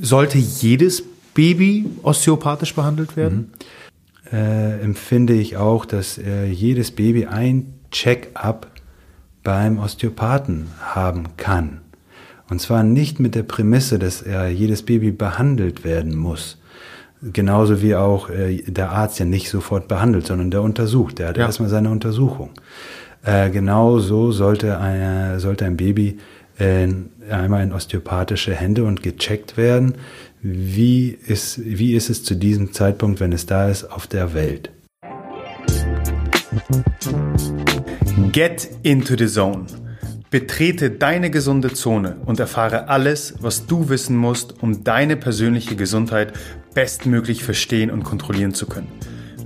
Sollte jedes Baby osteopathisch behandelt werden? Mhm. Äh, empfinde ich auch, dass äh, jedes Baby ein Check-up beim Osteopathen haben kann. Und zwar nicht mit der Prämisse, dass äh, jedes Baby behandelt werden muss. Genauso wie auch äh, der Arzt ja nicht sofort behandelt, sondern der untersucht. Der hat ja. erstmal seine Untersuchung. Äh, genau so sollte, ein, sollte ein Baby äh, einmal in osteopathische Hände und gecheckt werden. Wie ist, wie ist es zu diesem Zeitpunkt, wenn es da ist, auf der Welt? Get into the zone. Betrete deine gesunde Zone und erfahre alles, was du wissen musst, um deine persönliche Gesundheit bestmöglich verstehen und kontrollieren zu können.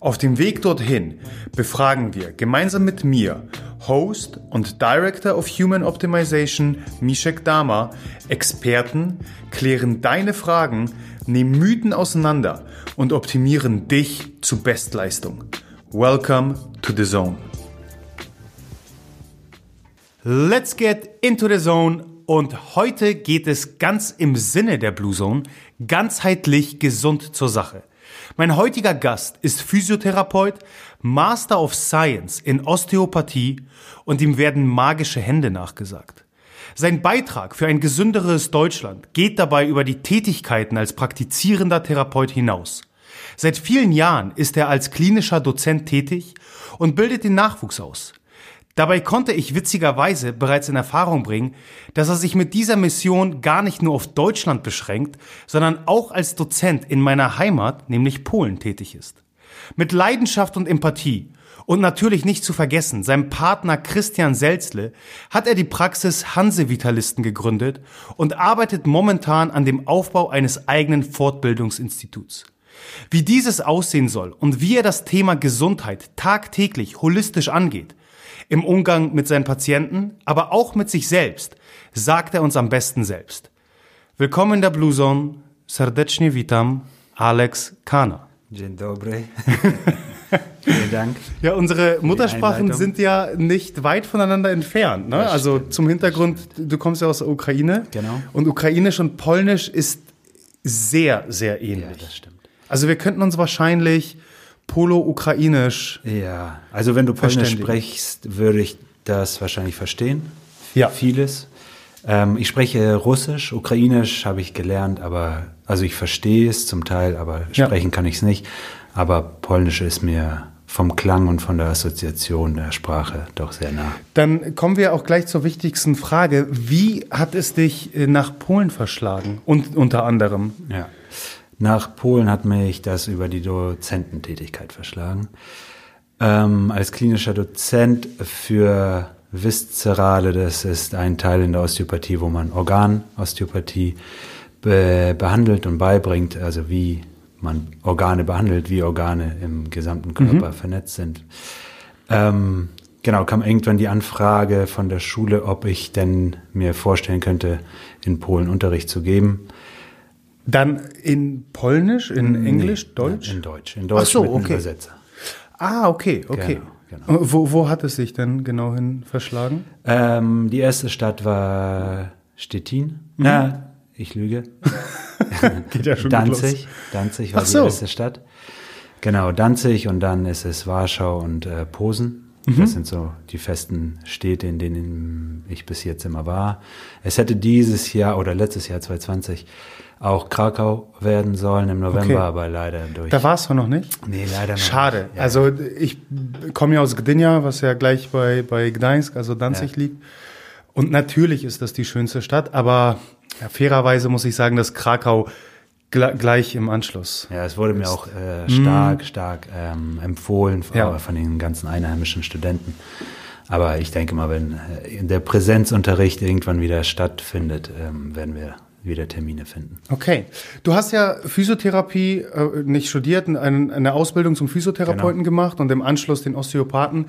Auf dem Weg dorthin befragen wir gemeinsam mit mir Host und Director of Human Optimization Mishek Dama, Experten, klären deine Fragen, nehmen Mythen auseinander und optimieren dich zu Bestleistung. Welcome to the Zone. Let's get into the zone und heute geht es ganz im Sinne der Blue Zone ganzheitlich gesund zur Sache. Mein heutiger Gast ist Physiotherapeut, Master of Science in Osteopathie und ihm werden magische Hände nachgesagt. Sein Beitrag für ein gesünderes Deutschland geht dabei über die Tätigkeiten als praktizierender Therapeut hinaus. Seit vielen Jahren ist er als klinischer Dozent tätig und bildet den Nachwuchs aus. Dabei konnte ich witzigerweise bereits in Erfahrung bringen, dass er sich mit dieser Mission gar nicht nur auf Deutschland beschränkt, sondern auch als Dozent in meiner Heimat, nämlich Polen, tätig ist. Mit Leidenschaft und Empathie und natürlich nicht zu vergessen, seinem Partner Christian Selzle hat er die Praxis Hanse Vitalisten gegründet und arbeitet momentan an dem Aufbau eines eigenen Fortbildungsinstituts. Wie dieses aussehen soll und wie er das Thema Gesundheit tagtäglich holistisch angeht, im Umgang mit seinen Patienten, aber auch mit sich selbst, sagt er uns am besten selbst. Willkommen in der Blue Zone. Serdecznie witam, Alex Kana. Dzień dobry. Vielen Dank. Ja, unsere Muttersprachen sind ja nicht weit voneinander entfernt. Ne? Also zum Hintergrund, du kommst ja aus der Ukraine. Genau. Und Ukrainisch und Polnisch ist sehr, sehr ähnlich. Ja, das stimmt. Also wir könnten uns wahrscheinlich Polo-Ukrainisch. Ja, also wenn du Polnisch sprichst, würde ich das wahrscheinlich verstehen. Ja. Vieles. Ähm, ich spreche Russisch, Ukrainisch habe ich gelernt, aber also ich verstehe es zum Teil, aber sprechen ja. kann ich es nicht. Aber Polnisch ist mir vom Klang und von der Assoziation der Sprache doch sehr nah. Dann kommen wir auch gleich zur wichtigsten Frage. Wie hat es dich äh, nach Polen verschlagen? Und unter anderem. Ja. Nach Polen hat mich das über die Dozententätigkeit verschlagen. Ähm, als klinischer Dozent für Viszerale, das ist ein Teil in der Osteopathie, wo man Organosteopathie be behandelt und beibringt, also wie man Organe behandelt, wie Organe im gesamten Körper mhm. vernetzt sind. Ähm, genau, kam irgendwann die Anfrage von der Schule, ob ich denn mir vorstellen könnte, in Polen Unterricht zu geben. Dann in Polnisch, in nee, Englisch, Deutsch? In Deutsch. In Deutsch Ach so, mit okay. Übersetzer. Ah, okay, okay. Genau, genau. Wo, wo hat es sich denn genau hin verschlagen? Ähm, die erste Stadt war Stettin. Mhm. Ja, ich lüge. Geht ja schon Danzig. Danzig war so. die erste Stadt. Genau, Danzig und dann ist es Warschau und äh, Posen. Mhm. Das sind so die festen Städte, in denen ich bis jetzt immer war. Es hätte dieses Jahr oder letztes Jahr 2020 auch Krakau werden sollen im November, okay. aber leider durch. Da warst du noch nicht? Nee, leider noch Schade. Nicht. Ja. Also ich komme ja aus Gdynia, was ja gleich bei, bei Gdańsk, also Danzig ja. liegt. Und natürlich ist das die schönste Stadt, aber ja, fairerweise muss ich sagen, dass Krakau gleich im Anschluss. Ja, es wurde ist. mir auch äh, stark, mm. stark ähm, empfohlen ja. von den ganzen einheimischen Studenten. Aber ich denke mal, wenn äh, der Präsenzunterricht irgendwann wieder stattfindet, ähm, werden wir wieder Termine finden. Okay. Du hast ja Physiotherapie äh, nicht studiert, eine, eine Ausbildung zum Physiotherapeuten Genau. gemacht und im Anschluss den Osteopathen.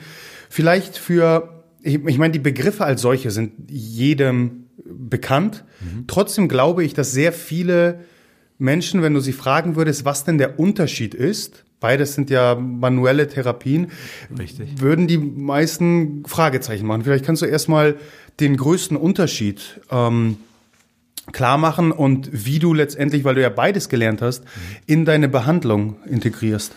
Vielleicht für, ich, ich meine, die Begriffe als solche sind jedem bekannt. Trotzdem glaube ich, dass sehr viele Menschen, wenn du sie fragen würdest, was denn der Unterschied ist, beides sind ja manuelle Therapien, Richtig. würden die meisten Fragezeichen machen. Vielleicht kannst du erstmal den größten Unterschied ähm, klar machen und wie du letztendlich, weil du ja beides gelernt hast, in deine Behandlung integrierst.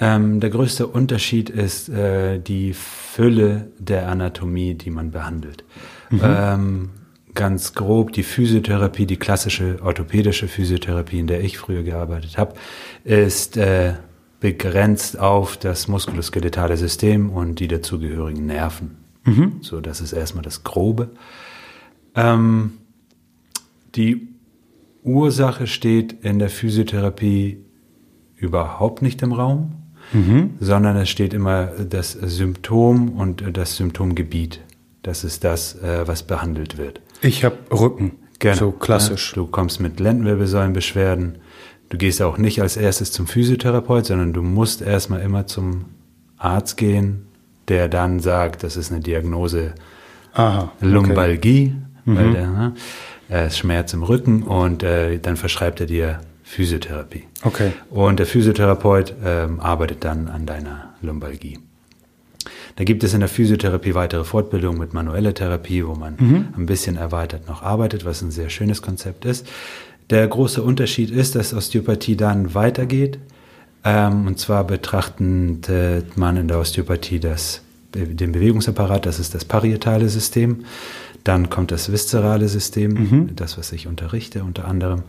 Ähm, der größte Unterschied ist äh, die Fülle der Anatomie, die man behandelt. Ähm, ganz grob die Physiotherapie, die klassische orthopädische Physiotherapie, in der ich früher gearbeitet habe, ist äh, begrenzt auf das muskuloskeletale System und die dazugehörigen Nerven. So, das ist erstmal das Grobe. Ähm, die Ursache steht in der Physiotherapie überhaupt nicht im Raum, sondern es steht immer das Symptom und das Symptomgebiet. Das ist das, äh, was behandelt wird. Ich habe Rücken. Genau. So klassisch. Du kommst mit Lendenwirbelsäulenbeschwerden. Du gehst auch nicht als erstes zum Physiotherapeut, sondern du musst erstmal immer zum Arzt gehen, der dann sagt, das ist eine Diagnose Aha. okay. Lumbalgie, weil der ne, äh, Schmerz im Rücken und äh, dann verschreibt er dir Physiotherapie. Okay. Und der Physiotherapeut ähm, arbeitet dann an deiner Lumbalgie. Da gibt es in der Physiotherapie weitere Fortbildungen mit manueller Therapie, wo man ein bisschen erweitert noch arbeitet, was ein sehr schönes Konzept ist. Der große Unterschied ist, dass Osteopathie dann weitergeht. Ähm, und zwar betrachtet man in der Osteopathie das, den Bewegungsapparat, das ist das parietale System. Dann kommt das viszerale System, das, was ich unterrichte unter anderem,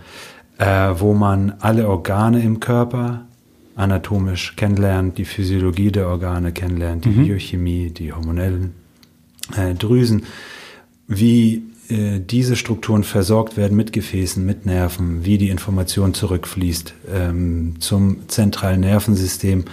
äh, wo man alle Organe im Körper anatomisch kennenlernt, die Physiologie der Organe kennenlernt, die Biochemie, die hormonellen äh, Drüsen, wie äh, diese Strukturen versorgt werden mit Gefäßen, mit Nerven, wie die Information zurückfließt ähm, zum zentralen Nervensystem.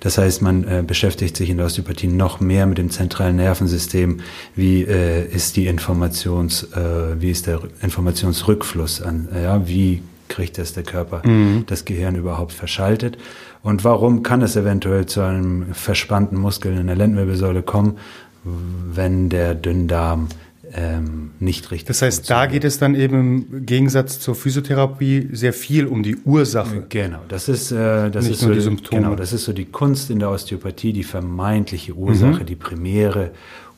Das heißt, man äh, beschäftigt sich in der Osteopathie noch mehr mit dem zentralen Nervensystem. Wie äh, ist die Informations, äh, wie ist der Informationsrückfluss an, äh, ja, wie kriegt das der Körper, das Gehirn überhaupt verschaltet? Und warum kann es eventuell zu einem verspannten Muskel in der Lendenwirbelsäule kommen, wenn der Dünndarm ähm, nicht richtig Das heißt, da geht es dann eben im Gegensatz zur Physiotherapie sehr viel um die Ursache. Genau, das ist, äh, das Nicht ist nur so, die Symptome. Genau, das ist so die Kunst in der Osteopathie, die vermeintliche Ursache, die primäre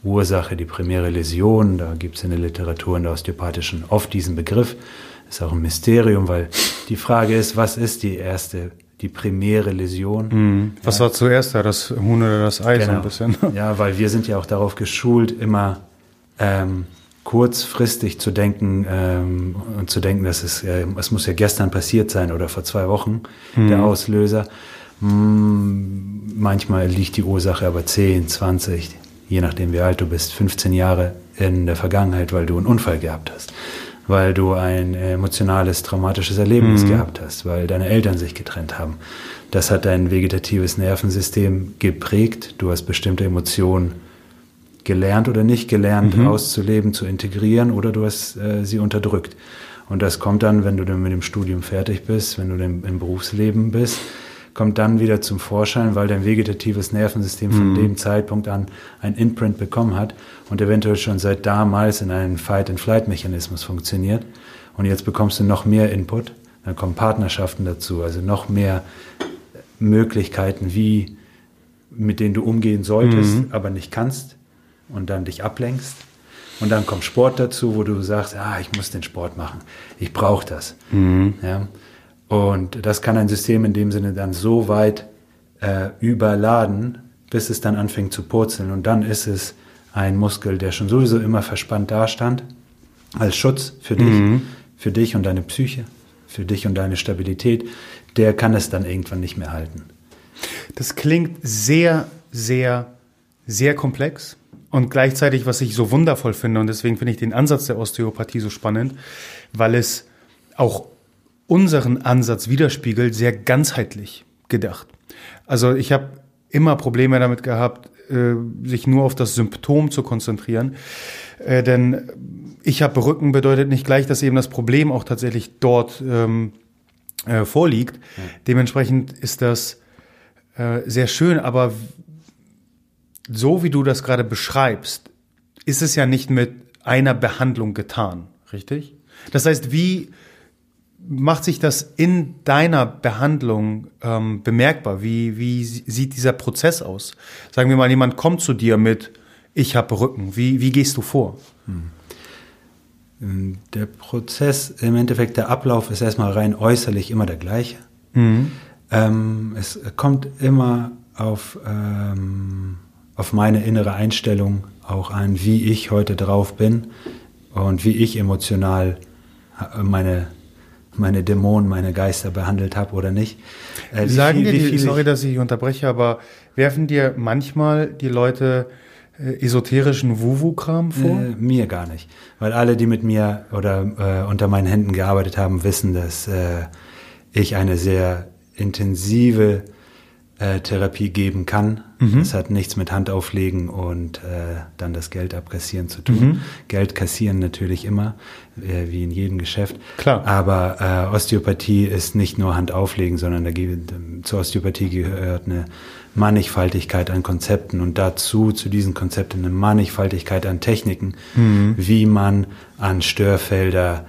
Ursache, die primäre Läsion. Da gibt es in der Literatur in der osteopathischen oft diesen Begriff. Ist auch ein Mysterium, weil die Frage ist, was ist die erste, die primäre Läsion? Was war zuerst da, das Huhn oder das Ei so ein bisschen? Ja, weil wir sind ja auch darauf geschult, immer ähm, kurzfristig zu denken ähm, und zu denken, dass es, äh, es muss ja gestern passiert sein oder vor zwei Wochen der Auslöser. Mm, manchmal liegt die Ursache aber 10, 20, je nachdem wie alt du bist, 15 Jahre in der Vergangenheit, weil du einen Unfall gehabt hast, weil du ein emotionales, traumatisches Erlebnis gehabt hast, weil deine Eltern sich getrennt haben. Das hat dein vegetatives Nervensystem geprägt. Du hast bestimmte Emotionen gelernt oder nicht gelernt auszuleben, zu integrieren oder du hast äh, sie unterdrückt. Und das kommt dann, wenn du dann mit dem Studium fertig bist, wenn du dann im Berufsleben bist, kommt dann wieder zum Vorschein, weil dein vegetatives Nervensystem von dem Zeitpunkt an ein Imprint bekommen hat und eventuell schon seit damals in einem Fight-and-Flight-Mechanismus funktioniert. Und jetzt bekommst du noch mehr Input, dann kommen Partnerschaften dazu, also noch mehr Möglichkeiten, wie mit denen du umgehen solltest, aber nicht kannst und dann dich ablenkst. Und dann kommt Sport dazu, wo du sagst, ah, ich muss den Sport machen, ich brauche das. Ja? Und das kann ein System in dem Sinne dann so weit äh, überladen, bis es dann anfängt zu purzeln. Und dann ist es ein Muskel, der schon sowieso immer verspannt dastand, als Schutz für dich, für dich und deine Psyche, für dich und deine Stabilität, der kann es dann irgendwann nicht mehr halten. Das klingt sehr, sehr, sehr komplex und gleichzeitig, was ich so wundervoll finde, und deswegen finde ich den Ansatz der Osteopathie so spannend, weil es auch unseren Ansatz widerspiegelt, sehr ganzheitlich gedacht. Also ich habe immer Probleme damit gehabt, äh, sich nur auf das Symptom zu konzentrieren, äh, denn ich habe Rücken bedeutet nicht gleich, dass eben das Problem auch tatsächlich dort ähm, äh, vorliegt. Ja. Dementsprechend ist das äh, sehr schön, aber so wie du das gerade beschreibst, ist es ja nicht mit einer Behandlung getan, richtig? Das heißt, wie macht sich das in deiner Behandlung ähm, bemerkbar? Wie, wie sieht dieser Prozess aus? Sagen wir mal, jemand kommt zu dir mit, ich habe Rücken. Wie, wie gehst du vor? Hm. Der Prozess, im Endeffekt der Ablauf ist erstmal rein äußerlich immer der gleiche. Mhm. Ähm, es kommt immer auf, ähm, auf meine innere Einstellung auch an, wie ich heute drauf bin und wie ich emotional meine meine Dämonen, meine Geister behandelt habe oder nicht. Äh, Sagen viel, dir, die, sorry, dass ich unterbreche, aber werfen dir manchmal die Leute äh, esoterischen Wuwu-Kram vor? Äh, mir gar nicht. Weil alle, die mit mir oder äh, unter meinen Händen gearbeitet haben, wissen, dass äh, ich eine sehr intensive äh, Therapie geben kann. Mhm. Das hat nichts mit Handauflegen und äh, dann das Geld abkassieren zu tun. Mhm. Geld kassieren natürlich immer, äh, wie in jedem Geschäft. Klar. Aber äh, Osteopathie ist nicht nur Handauflegen, sondern da gibt, zur Osteopathie gehört eine Mannigfaltigkeit an Konzepten und dazu, zu diesen Konzepten, eine Mannigfaltigkeit an Techniken, mhm. wie man an Störfelder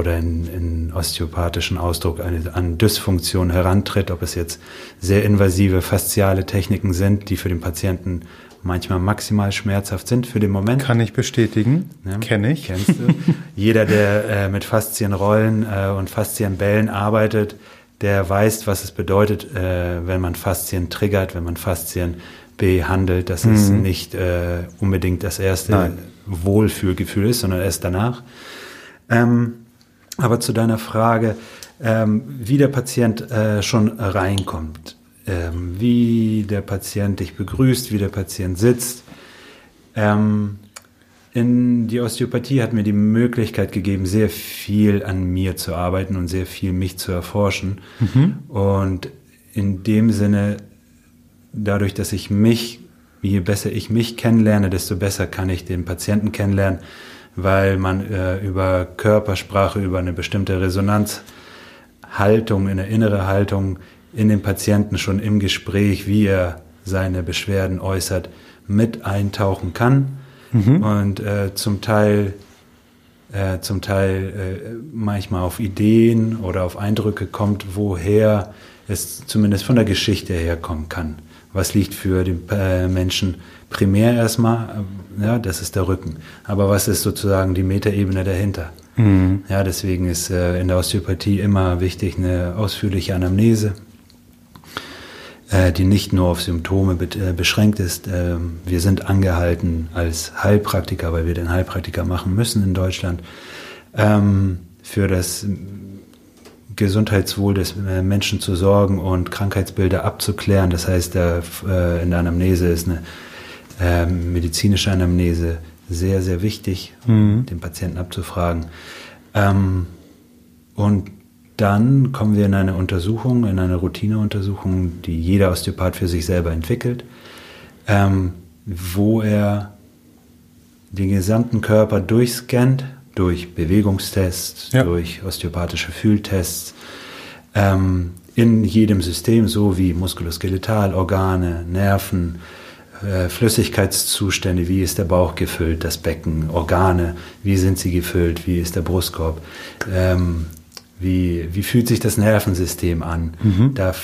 oder in, in osteopathischen Ausdruck eine, an Dysfunktion herantritt, ob es jetzt sehr invasive fasziale Techniken sind, die für den Patienten manchmal maximal schmerzhaft sind für den Moment. Kann ich bestätigen. Ja, Kenne ich. Kennst du. Jeder, der äh, mit Faszienrollen äh, und Faszienbällen arbeitet, der weiß, was es bedeutet, äh, wenn man Faszien triggert, wenn man Faszien behandelt, dass mhm. es nicht äh, unbedingt das erste Nein. Wohlfühlgefühl ist, sondern erst danach. Ähm, aber zu deiner Frage, ähm, wie der Patient äh, schon reinkommt, ähm, wie der Patient dich begrüßt, wie der Patient sitzt. Ähm, in die Osteopathie hat mir die Möglichkeit gegeben, sehr viel an mir zu arbeiten und sehr viel mich zu erforschen. Mhm. Und in dem Sinne, dadurch, dass ich mich, je besser ich mich kennenlerne, desto besser kann ich den Patienten kennenlernen weil man äh, über Körpersprache, über eine bestimmte Resonanzhaltung, eine innere Haltung in den Patienten schon im Gespräch, wie er seine Beschwerden äußert, mit eintauchen kann mhm. und äh, zum Teil äh, zum Teil äh, manchmal auf Ideen oder auf Eindrücke kommt, woher es zumindest von der Geschichte herkommen kann. Was liegt für den äh, Menschen primär erstmal, äh, ja, das ist der Rücken. Aber was ist sozusagen die Metaebene dahinter? Mhm. Ja, deswegen ist äh, in der Osteopathie immer wichtig eine ausführliche Anamnese, äh, die nicht nur auf Symptome be äh, beschränkt ist. Ähm, wir sind angehalten als Heilpraktiker, weil wir den Heilpraktiker machen müssen in Deutschland, ähm, für das Gesundheitswohl des Menschen zu sorgen und Krankheitsbilder abzuklären. Das heißt, in der Anamnese ist eine äh, medizinische Anamnese sehr, sehr wichtig, mhm. den Patienten abzufragen. Ähm, und dann kommen wir in eine Untersuchung, in eine Routineuntersuchung, die jeder Osteopath für sich selber entwickelt, ähm, wo er den gesamten Körper durchscannt durch Bewegungstests, ja. durch osteopathische Fühltests, ähm, in jedem System, so wie Muskuloskeletal, Organe, Nerven, äh, Flüssigkeitszustände, wie ist der Bauch gefüllt, das Becken, Organe, wie sind sie gefüllt, wie ist der Brustkorb, ähm, wie, wie fühlt sich das Nervensystem an. Mhm. Da,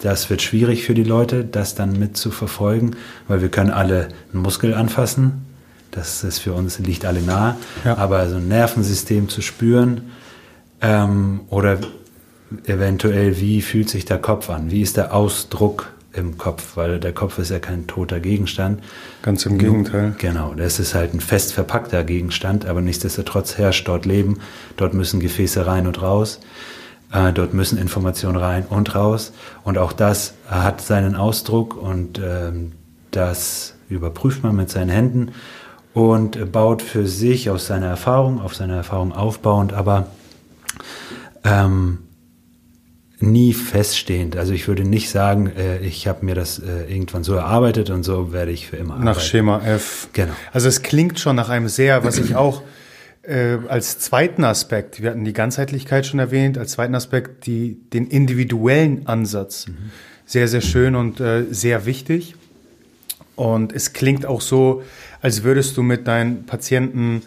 das wird schwierig für die Leute, das dann mit zu verfolgen, weil wir können alle einen Muskel anfassen, das ist für uns, liegt alle nahe. Ja. Aber so ein Nervensystem zu spüren ähm, oder eventuell, wie fühlt sich der Kopf an? Wie ist der Ausdruck im Kopf? Weil der Kopf ist ja kein toter Gegenstand. Ganz im Gegenteil. Genau, das ist halt ein fest verpackter Gegenstand, aber nichtsdestotrotz herrscht dort Leben. Dort müssen Gefäße rein und raus. Äh, dort müssen Informationen rein und raus. Und auch das hat seinen Ausdruck und ähm, das überprüft man mit seinen Händen und baut für sich aus seiner Erfahrung, auf seiner Erfahrung aufbauend, aber ähm, nie feststehend. Also ich würde nicht sagen, äh, ich habe mir das äh, irgendwann so erarbeitet und so werde ich für immer arbeiten. Nach Schema F. Genau. Also es klingt schon nach einem sehr, was ich auch äh, als zweiten Aspekt, wir hatten die Ganzheitlichkeit schon erwähnt, als zweiten Aspekt die, den individuellen Ansatz. Mhm. Sehr, sehr schön und äh, sehr wichtig. Und es klingt auch so, als würdest du mit deinen Patienten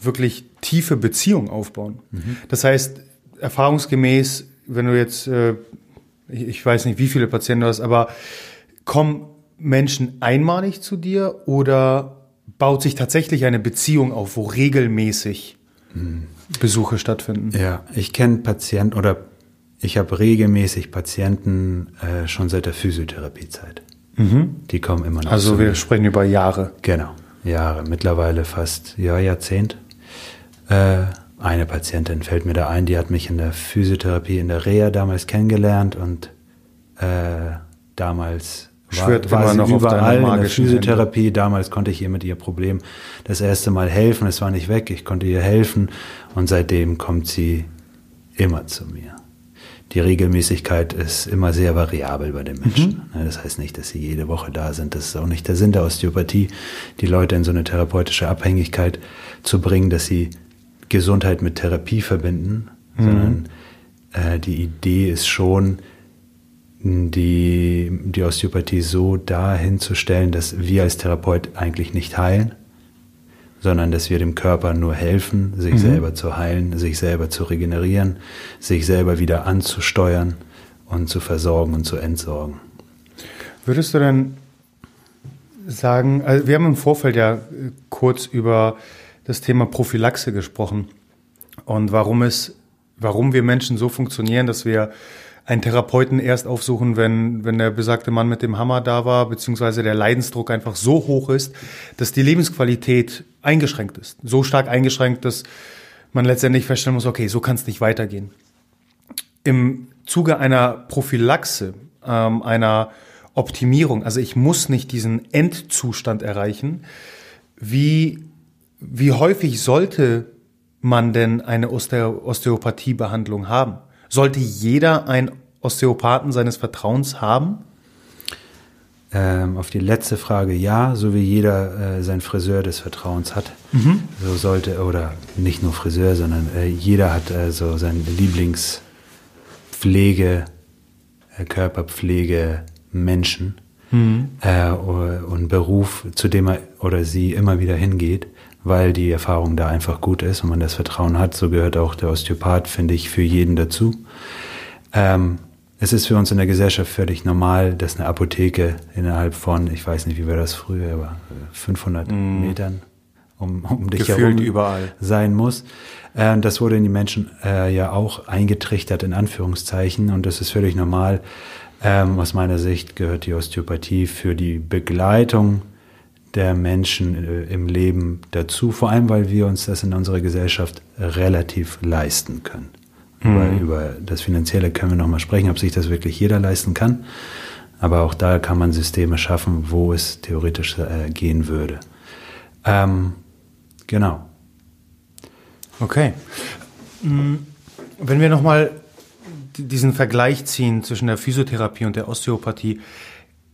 wirklich tiefe Beziehungen aufbauen. Mhm. Das heißt, erfahrungsgemäß, wenn du jetzt, äh, ich weiß nicht, wie viele Patienten du hast, aber kommen Menschen einmalig zu dir oder baut sich tatsächlich eine Beziehung auf, wo regelmäßig Besuche stattfinden. Ja, ich kenne Patienten oder ich habe regelmäßig Patienten äh, schon seit der Physiotherapiezeit. Mhm. Die kommen immer noch. Also wir mir. sprechen über Jahre. Genau, Jahre, mittlerweile fast ja Jahrzehnt. Äh, eine Patientin fällt mir da ein, die hat mich in der Physiotherapie in der Reha damals kennengelernt und äh, damals Schwört war, war immer noch überall in der Physiotherapie. Hände. Damals konnte ich ihr mit ihr Problem das erste Mal helfen. Es war nicht weg. Ich konnte ihr helfen. Und seitdem kommt sie immer zu mir. Die Regelmäßigkeit ist immer sehr variabel bei den Menschen. Mhm. Das heißt nicht, dass sie jede Woche da sind. Das ist auch nicht der Sinn der Osteopathie, die Leute in so eine therapeutische Abhängigkeit zu bringen, dass sie Gesundheit mit Therapie verbinden, mhm. sondern äh, die Idee ist schon, die, die Osteopathie so dahin zu stellen, dass wir als Therapeut eigentlich nicht heilen, sondern dass wir dem Körper nur helfen, sich mhm. selber zu heilen, sich selber zu regenerieren, sich selber wieder anzusteuern und zu versorgen und zu entsorgen. Würdest du denn sagen, also wir haben im Vorfeld ja kurz über das Thema Prophylaxe gesprochen und warum es, warum wir Menschen so funktionieren, dass wir einen Therapeuten erst aufsuchen, wenn, wenn der besagte Mann mit dem Hammer da war, beziehungsweise der Leidensdruck einfach so hoch ist, dass die Lebensqualität eingeschränkt ist. So stark eingeschränkt, dass man letztendlich feststellen muss, okay, so kann es nicht weitergehen. Im Zuge einer Prophylaxe, ähm, einer Optimierung, also ich muss nicht diesen Endzustand erreichen, wie, wie häufig sollte man denn eine Osteopathiebehandlung haben? Sollte jeder einen Osteopathen seines Vertrauens haben? Ähm, auf die letzte Frage ja, so wie jeder äh, seinen Friseur des Vertrauens hat. Mhm. So sollte, oder nicht nur Friseur, sondern äh, jeder hat äh, so seinen Lieblingspflege, äh, Körperpflege Menschen mhm. Äh, und Beruf, zu dem er oder sie immer wieder hingeht weil die Erfahrung da einfach gut ist und man das Vertrauen hat. So gehört auch der Osteopath, finde ich, für jeden dazu. Ähm, es ist für uns in der Gesellschaft völlig normal, dass eine Apotheke innerhalb von, ich weiß nicht, wie war das früher, aber 500 mm. Metern um, um dich Gefühlt herum überall. sein muss. Äh, das wurde in die Menschen äh, ja auch eingetrichtert, in Anführungszeichen, und das ist völlig normal. Ähm, aus meiner Sicht gehört die Osteopathie für die Begleitung der Menschen äh, im Leben dazu, vor allem weil wir uns das in unserer Gesellschaft relativ leisten können. Mhm. Über, das Finanzielle können wir nochmal sprechen, ob sich das wirklich jeder leisten kann. Aber auch da kann man Systeme schaffen, wo es theoretisch äh, gehen würde. Ähm, genau. Okay. Mm, wenn wir nochmal diesen Vergleich ziehen zwischen der Physiotherapie und der Osteopathie,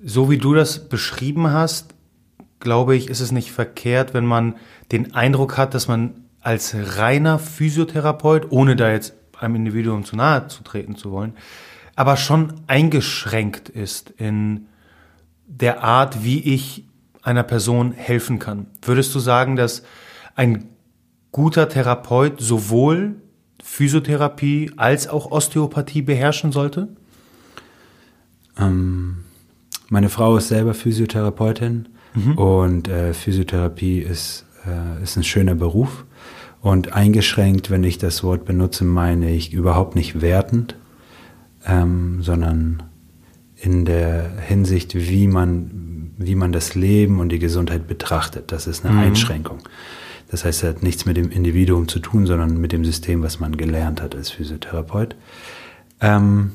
so wie du das beschrieben hast, glaube ich, ist es nicht verkehrt, wenn man den Eindruck hat, dass man als reiner Physiotherapeut, ohne da jetzt einem Individuum zu nahe zu treten zu wollen, aber schon eingeschränkt ist in der Art, wie ich einer Person helfen kann. Würdest du sagen, dass ein guter Therapeut sowohl Physiotherapie als auch Osteopathie beherrschen sollte? Ähm, meine Frau ist selber Physiotherapeutin Mhm. Und äh, Physiotherapie ist, äh, ist ein schöner Beruf. Und eingeschränkt, wenn ich das Wort benutze, meine ich überhaupt nicht wertend, ähm, sondern in der Hinsicht, wie man, wie man das Leben und die Gesundheit betrachtet. Das ist eine mhm. Einschränkung. Das heißt, es hat nichts mit dem Individuum zu tun, sondern mit dem System, was man gelernt hat als Physiotherapeut. Ähm,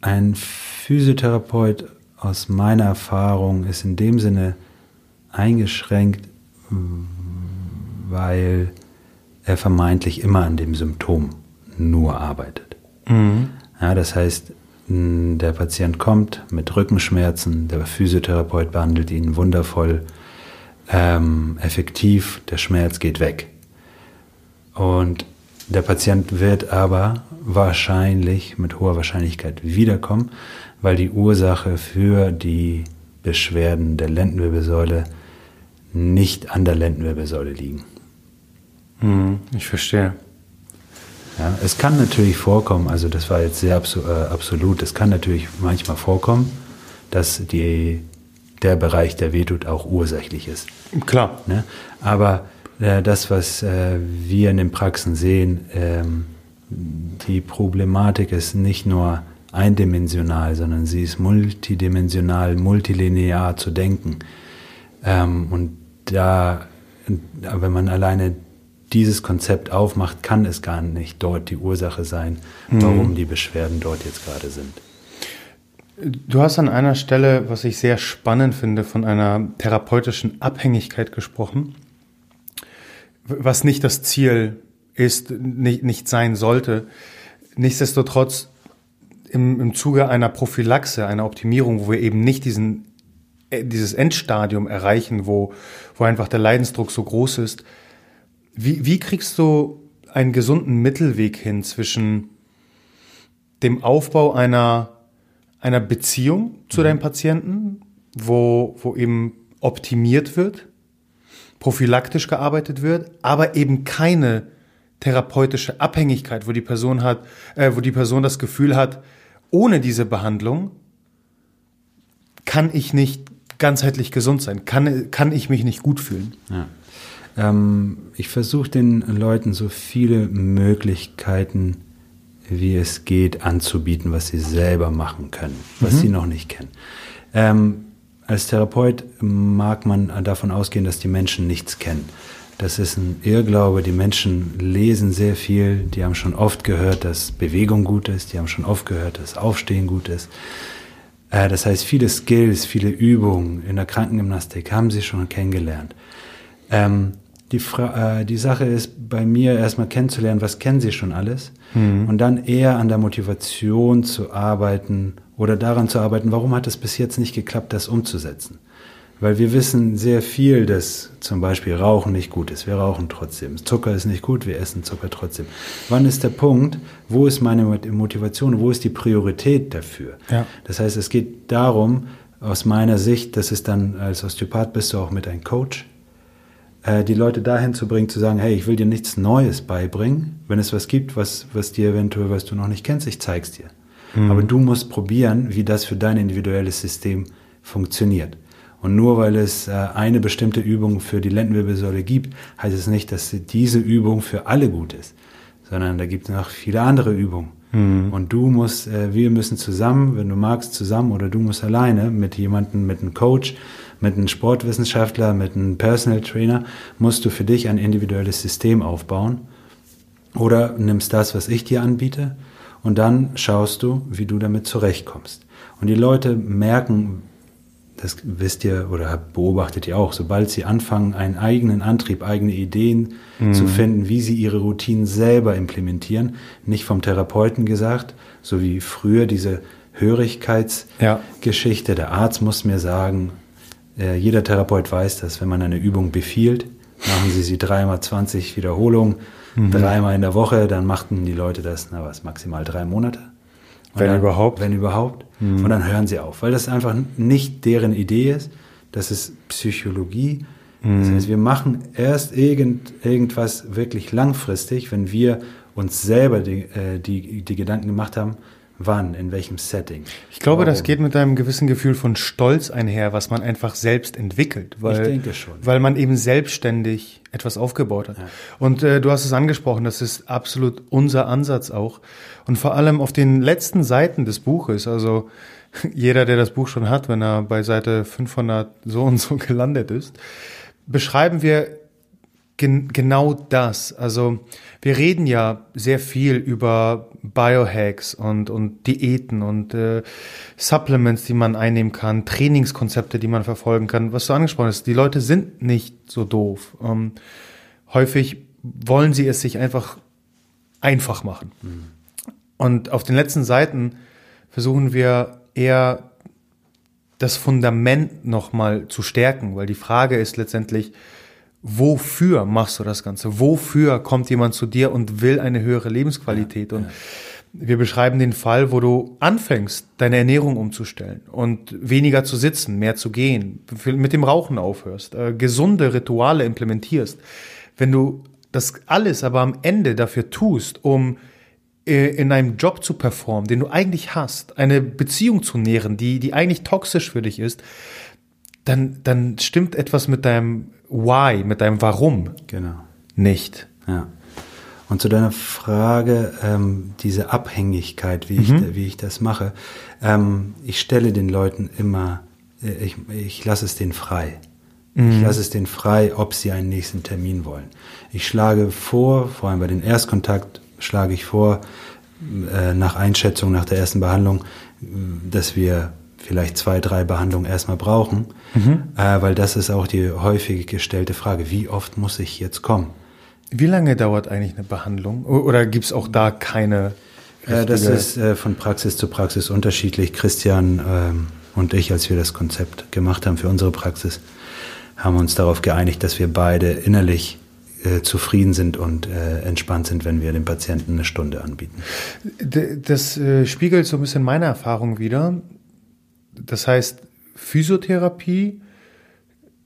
ein Physiotherapeut aus meiner Erfahrung ist in dem Sinne eingeschränkt, weil er vermeintlich immer an dem Symptom nur arbeitet. Mhm. Ja, das heißt, der Patient kommt mit Rückenschmerzen, der Physiotherapeut behandelt ihn wundervoll, ähm, effektiv, der Schmerz geht weg. Und der Patient wird aber wahrscheinlich mit hoher Wahrscheinlichkeit wiederkommen, weil die Ursache für die Beschwerden der Lendenwirbelsäule nicht an der Lendenwirbelsäule liegen. Hm, ich verstehe. Ja, es kann natürlich vorkommen, also das war jetzt sehr abso äh, absolut, es kann natürlich manchmal vorkommen, dass die, der Bereich, der wehtut, auch ursächlich ist. Klar. Ne? Aber äh, das, was äh, wir in den Praxen sehen, ähm, die Problematik ist nicht nur eindimensional, sondern sie ist multidimensional, multilinear zu denken. Ähm, und da, wenn man alleine dieses Konzept aufmacht, kann es gar nicht dort die Ursache sein, warum mhm. die Beschwerden dort jetzt gerade sind. Du hast an einer Stelle, was ich sehr spannend finde, von einer therapeutischen Abhängigkeit gesprochen, was nicht das Ziel ist, nicht, nicht sein sollte. Nichtsdestotrotz im, im Zuge einer Prophylaxe, einer Optimierung, wo wir eben nicht diesen, äh, dieses Endstadium erreichen, wo, wo einfach der Leidensdruck so groß ist, wie, wie kriegst du einen gesunden Mittelweg hin zwischen dem Aufbau einer, einer Beziehung zu mhm. deinem Patienten, wo, wo eben optimiert wird, prophylaktisch gearbeitet wird, aber eben keine therapeutische Abhängigkeit, wo die Person hat, äh, wo die Person das Gefühl hat, ohne diese Behandlung kann ich nicht ganzheitlich gesund sein, kann, kann ich mich nicht gut fühlen. Ja. Ähm, ich versuche den Leuten so viele Möglichkeiten, wie es geht, anzubieten, was sie selber machen können, was mhm. sie noch nicht kennen. Ähm, als Therapeut mag man davon ausgehen, dass die Menschen nichts kennen. Das ist ein Irrglaube. Die Menschen lesen sehr viel. Die haben schon oft gehört, dass Bewegung gut ist. Die haben schon oft gehört, dass Aufstehen gut ist. Äh, das heißt, viele Skills, viele Übungen in der Krankengymnastik haben sie schon kennengelernt. Ähm, die, Fra äh, die Sache ist bei mir erstmal kennenzulernen, was kennen sie schon alles mhm. und dann eher an der Motivation zu arbeiten oder daran zu arbeiten, warum hat es bis jetzt nicht geklappt, das umzusetzen. Weil wir wissen sehr viel, dass zum Beispiel Rauchen nicht gut ist. Wir rauchen trotzdem. Zucker ist nicht gut, wir essen Zucker trotzdem. Wann ist der Punkt, wo ist meine Motivation, wo ist die Priorität dafür? Ja. Das heißt, es geht darum, aus meiner Sicht, das ist dann als Osteopath bist du auch mit einem Coach, äh, die Leute dahin zu bringen, zu sagen, hey, ich will dir nichts Neues beibringen. Wenn es was gibt, was, was dir eventuell, was du noch nicht kennst, ich zeig's dir. Mhm. Aber du musst probieren, wie das für dein individuelles System funktioniert. Und nur weil es äh, eine bestimmte Übung für die Lendenwirbelsäule gibt, heißt es nicht, dass diese Übung für alle gut ist, sondern da gibt es noch viele andere Übungen. Mhm. Und du musst, äh, wir müssen zusammen, wenn du magst, zusammen oder du musst alleine mit jemandem, mit einem Coach, mit einem Sportwissenschaftler, mit einem Personal Trainer, musst du für dich ein individuelles System aufbauen. Oder nimmst das, was ich dir anbiete, und dann schaust du, wie du damit zurechtkommst. Und die Leute merken, das wisst ihr oder beobachtet ihr auch, sobald sie anfangen, einen eigenen Antrieb, eigene Ideen mhm. zu finden, wie sie ihre Routinen selber implementieren, nicht vom Therapeuten gesagt, so wie früher diese Hörigkeitsgeschichte, ja. der Arzt muss mir sagen, äh, jeder Therapeut weiß das, wenn man eine Übung befiehlt, machen sie sie dreimal 20 Wiederholungen, mhm. dreimal in der Woche, dann machten die Leute das, na was, maximal drei Monate. Wenn dann, überhaupt. Wenn überhaupt. Mhm. Und dann hören sie auf, weil das einfach nicht deren Idee ist. Das ist Psychologie. Mhm. Das heißt, wir machen erst irgend, irgendwas wirklich langfristig, wenn wir uns selber die, äh, die, die Gedanken gemacht haben, Wann, in welchem Setting? Ich glaube, Warum? das geht mit einem gewissen Gefühl von Stolz einher, was man einfach selbst entwickelt. Weil, ich denke schon. Weil man eben selbstständig etwas aufgebaut hat. Ja. Und äh, du hast es angesprochen, das ist absolut unser Ansatz auch. Und vor allem auf den letzten Seiten des Buches, also jeder, der das Buch schon hat, wenn er bei Seite 500 so und so gelandet ist, beschreiben wir gen genau das. Also wir reden ja sehr viel über Biohacks und, und Diäten und äh, Supplements, die man einnehmen kann, Trainingskonzepte, die man verfolgen kann. Was du angesprochen hast, die Leute sind nicht so doof. Ähm, häufig wollen sie es sich einfach einfach machen. Mhm. Und auf den letzten Seiten versuchen wir eher das Fundament nochmal zu stärken, weil die Frage ist letztendlich, wofür machst du das Ganze? Wofür kommt jemand zu dir und will eine höhere Lebensqualität? Ja, und ja. wir beschreiben den Fall, wo du anfängst, deine Ernährung umzustellen und weniger zu sitzen, mehr zu gehen, mit dem Rauchen aufhörst, äh, gesunde Rituale implementierst. Wenn du das alles aber am Ende dafür tust, um äh, in einem Job zu performen, den du eigentlich hast, eine Beziehung zu nähren, die, die eigentlich toxisch für dich ist, dann, dann stimmt etwas mit deinem Why, mit deinem Warum genau. nicht. Ja. Und zu deiner Frage, ähm, diese Abhängigkeit, wie, mhm. ich, wie ich das mache, ähm, ich stelle den Leuten immer, äh, ich, ich lasse es denen frei. Mhm. Ich lasse es denen frei, ob sie einen nächsten Termin wollen. Ich schlage vor, vor allem bei den Erstkontakt, schlage ich vor, äh, nach Einschätzung, nach der ersten Behandlung, dass wir vielleicht zwei, drei Behandlungen erstmal brauchen, mhm. äh, weil das ist auch die häufig gestellte Frage, wie oft muss ich jetzt kommen? Wie lange dauert eigentlich eine Behandlung? Oder gibt es auch da keine? Äh, das ist äh, von Praxis zu Praxis unterschiedlich. Christian ähm, und ich, als wir das Konzept gemacht haben für unsere Praxis, haben uns darauf geeinigt, dass wir beide innerlich äh, zufrieden sind und äh, entspannt sind, wenn wir dem Patienten eine Stunde anbieten. Das äh, spiegelt so ein bisschen meine Erfahrung wieder. Das heißt, Physiotherapie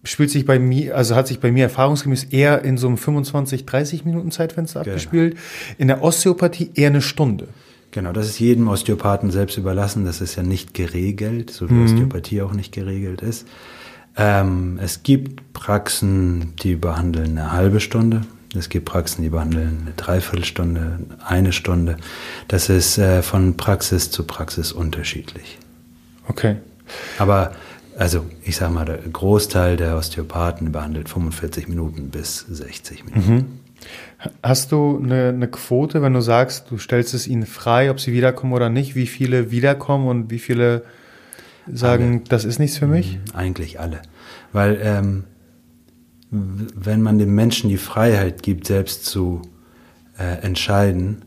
spielt sich bei mir, also hat sich bei mir erfahrungsgemäß eher in so einem 25, 30 Minuten Zeitfenster genau. abgespielt. In der Osteopathie eher eine Stunde. Genau, das ist jedem Osteopathen selbst überlassen. Das ist ja nicht geregelt, so wie mhm. Osteopathie auch nicht geregelt ist. Ähm, es gibt Praxen, die behandeln eine halbe Stunde. Es gibt Praxen, die behandeln eine Dreiviertelstunde, eine Stunde. Das ist äh, von Praxis zu Praxis unterschiedlich. Okay. Aber also ich sage mal, der Großteil der Osteopathen behandelt 45 Minuten bis 60 Minuten. Mhm. Hast du eine, eine, Quote, wenn du sagst, du stellst es ihnen frei, ob sie wiederkommen oder nicht, wie viele wiederkommen und wie viele sagen, alle. das ist nichts für mich? Mhm, eigentlich alle. Weil ähm, wenn man dem Menschen die Freiheit gibt, selbst zu äh, entscheiden,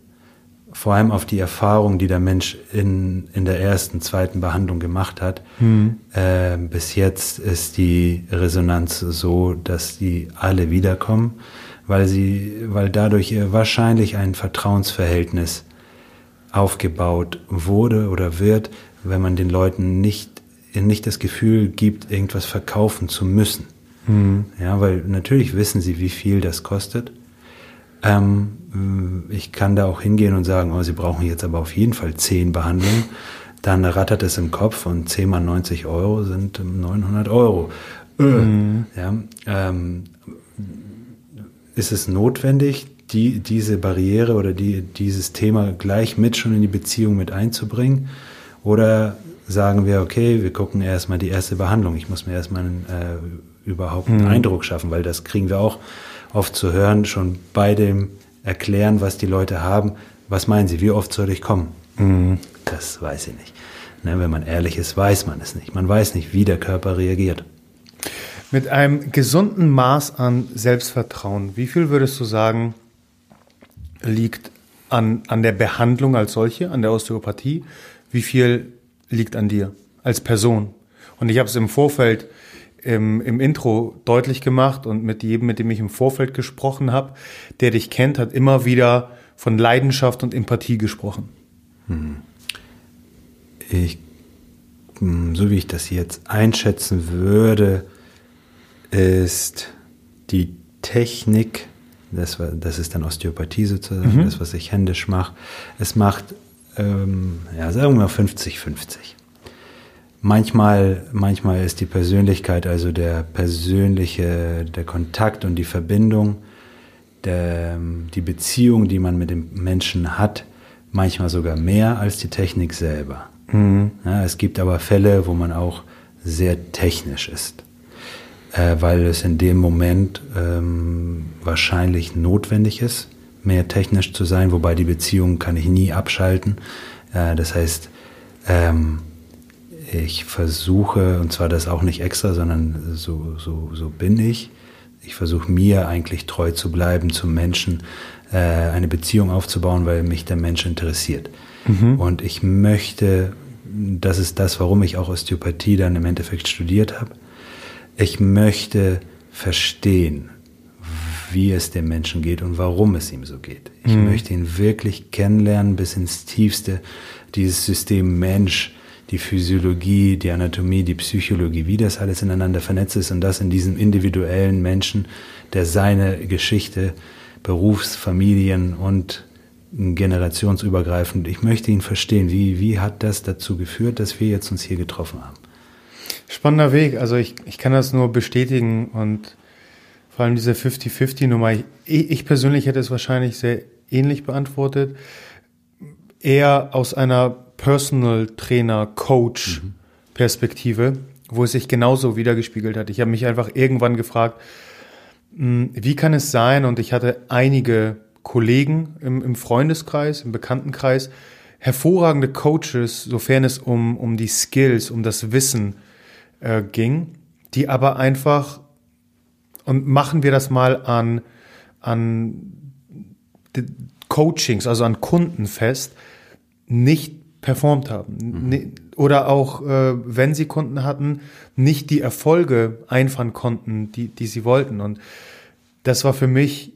vor allem auf die Erfahrung, die der Mensch in, in der ersten, zweiten Behandlung gemacht hat. Mhm. Äh, bis jetzt ist die Resonanz so, dass die alle wiederkommen, weil sie, weil dadurch wahrscheinlich ein Vertrauensverhältnis aufgebaut wurde oder wird, wenn man den Leuten nicht, nicht das Gefühl gibt, irgendwas verkaufen zu müssen. Mhm. Ja, weil natürlich wissen sie, wie viel das kostet. Ähm, ich kann da auch hingehen und sagen, oh, Sie brauchen jetzt aber auf jeden Fall zehn Behandlungen. Dann rattert es im Kopf und 10 mal 90 Euro sind 900 Euro. Äh, mhm. Ja, ähm, ist es notwendig, die, diese Barriere oder die, dieses Thema gleich mit schon in die Beziehung mit einzubringen? Oder sagen wir, okay, wir gucken erstmal die erste Behandlung. Ich muss mir erstmal einen, äh, überhaupt einen mhm. Eindruck schaffen, weil das kriegen wir auch oft zu hören, schon bei dem Erklären, was die Leute haben. Was meinen Sie, wie oft soll ich kommen? Mhm. Das weiß ich nicht. Ne, wenn man ehrlich ist, weiß man es nicht. Man weiß nicht, wie der Körper reagiert. Mit einem gesunden Maß an Selbstvertrauen, wie viel würdest du sagen, liegt an, an der Behandlung als solche, an der Osteopathie? Wie viel liegt an dir als Person? Und ich habe es im Vorfeld im, im Intro deutlich gemacht und mit jedem, mit dem ich im Vorfeld gesprochen habe, der dich kennt, hat immer wieder von Leidenschaft und Empathie gesprochen. Hm. Ich, hm, so wie ich das jetzt einschätzen würde, ist die Technik, das, das ist dann Osteopathie sozusagen, mhm. das, was ich händisch mache, es macht, ähm, ja, sagen wir mal 50-50. Manchmal, manchmal ist die Persönlichkeit, also der persönliche, der Kontakt und die Verbindung, der, die Beziehung, die man mit dem Menschen hat, manchmal sogar mehr als die Technik selber. Mhm. Ja, es gibt aber Fälle, wo man auch sehr technisch ist, äh, weil es in dem Moment ähm, wahrscheinlich notwendig ist, mehr technisch zu sein, wobei die Beziehung kann ich nie abschalten. Äh, das heißt, ähm, ich versuche, und zwar das auch nicht extra, sondern so, so, so bin ich. Ich versuche mir eigentlich treu zu bleiben zum Menschen, äh, eine Beziehung aufzubauen, weil mich der Mensch interessiert. Mhm. Und ich möchte das ist das, warum ich auch Osteopathie dann im Endeffekt studiert habe. Ich möchte verstehen, wie es dem Menschen geht und warum es ihm so geht. Ich mhm. möchte ihn wirklich kennenlernen bis ins Tiefste, dieses System Mensch, die Physiologie, die Anatomie, die Psychologie, wie das alles ineinander vernetzt ist und das in diesem individuellen Menschen, der seine Geschichte, Berufs-, Familien- und generationsübergreifend. Ich möchte ihn verstehen. Wie, wie hat das dazu geführt, dass wir jetzt uns hier getroffen haben? Spannender Weg. Also ich, ich kann das nur bestätigen und vor allem diese 50-50-Nummer. Ich, ich persönlich hätte es wahrscheinlich sehr ähnlich beantwortet. Eher aus einer Personal Trainer Coach mhm. Perspektive, wo es sich genauso wiedergespiegelt hat. Ich habe mich einfach irgendwann gefragt, hm, wie kann es sein? Und ich hatte einige Kollegen im, im Freundeskreis, im Bekanntenkreis, hervorragende Coaches, sofern es um, um die Skills, um das Wissen äh, ging, die aber einfach, und machen wir das mal an, an Coachings, also an Kunden fest, nicht performt haben. Mhm. Oder auch, äh, wenn sie Kunden hatten, nicht die Erfolge einfahren konnten, die, die sie wollten. Und das war für mich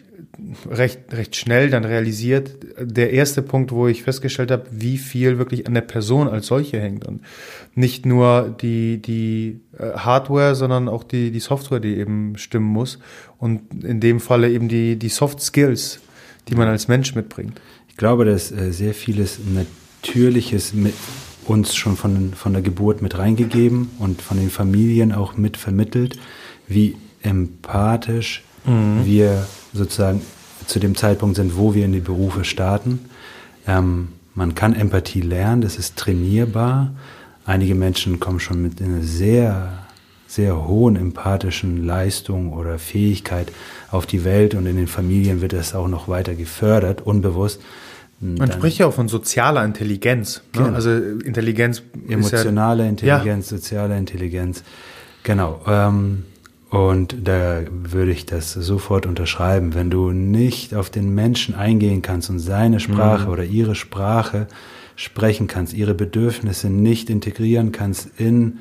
recht, recht schnell dann realisiert, der erste Punkt, wo ich festgestellt habe, wie viel wirklich an der Person als solche hängt. Und nicht nur die, die äh, Hardware, sondern auch die, die Software, die eben stimmen muss. Und in dem Falle eben die, die Soft Skills, die man als Mensch mitbringt. Ich glaube, dass äh, sehr vieles Natürliches mit uns schon von, von der Geburt mit reingegeben und von den Familien auch mit vermittelt, wie empathisch mhm. wir sozusagen zu dem Zeitpunkt sind, wo wir in die Berufe starten. Ähm, man kann Empathie lernen, das ist trainierbar. Einige Menschen kommen schon mit einer sehr, sehr hohen empathischen Leistung oder Fähigkeit auf die Welt und in den Familien wird das auch noch weiter gefördert, unbewusst. Man spricht ja auch von sozialer Intelligenz. Ne? Genau. Also Intelligenz. Emotionale ja, Intelligenz, ja. soziale Intelligenz. Genau. Ähm, und da würde ich das sofort unterschreiben. Wenn du nicht auf den Menschen eingehen kannst und seine Sprache mhm. oder ihre Sprache sprechen kannst, ihre Bedürfnisse nicht integrieren kannst in,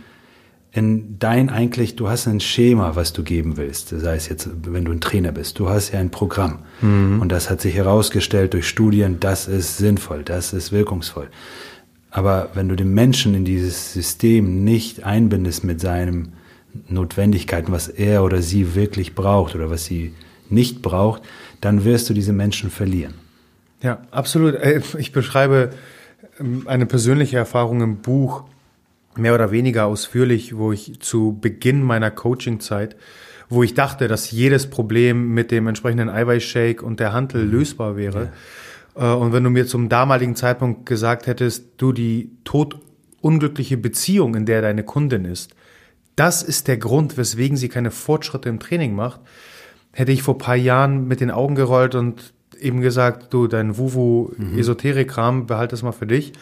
in dein eigentlich, du hast ein Schema, was du geben willst. Sei es jetzt, wenn du ein Trainer bist. Du hast ja ein Programm. Mhm. Und das hat sich herausgestellt durch Studien, das ist sinnvoll, das ist wirkungsvoll. Aber wenn du den Menschen in dieses System nicht einbindest mit seinem Notwendigkeiten, was er oder sie wirklich braucht oder was sie nicht braucht, dann wirst du diese Menschen verlieren. Ja, absolut. Äh, ich beschreibe ähm, eine persönliche Erfahrung im Buch mehr oder weniger ausführlich, wo ich zu Beginn meiner Coaching-Zeit, wo ich dachte, dass jedes Problem mit dem entsprechenden Eiweißshake und der Hantel mhm. lösbar wäre. Ja. Äh, und wenn du mir zum damaligen Zeitpunkt gesagt hättest, du die todunglückliche Beziehung, in der deine Kundin ist, das ist der Grund, weswegen sie keine Fortschritte im Training macht, hätte ich vor paar Jahren mit den Augen gerollt und eben gesagt, du, dein Wuvu-Esoterik-Kram, mhm. behalt das mal für dich.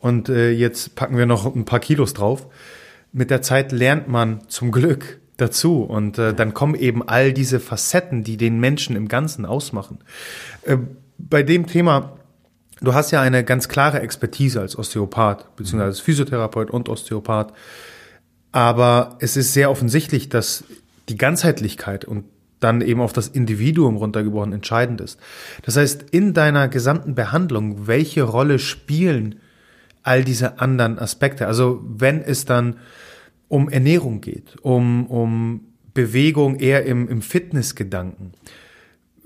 Und äh, jetzt packen wir noch ein paar Kilos drauf. Mit der Zeit lernt man zum Glück dazu und äh, dann kommen eben all diese Facetten, die den Menschen im Ganzen ausmachen. Äh, bei dem Thema, du hast ja eine ganz klare Expertise als Osteopath, beziehungsweise als Physiotherapeut und Osteopath. Aber es ist sehr offensichtlich, dass die Ganzheitlichkeit und dann eben auf das Individuum runtergebrochen entscheidend ist. Das heißt, in deiner gesamten Behandlung, welche Rolle spielen all diese anderen Aspekte? Also wenn es dann um Ernährung geht, um, um Bewegung eher im, im Fitnessgedanken,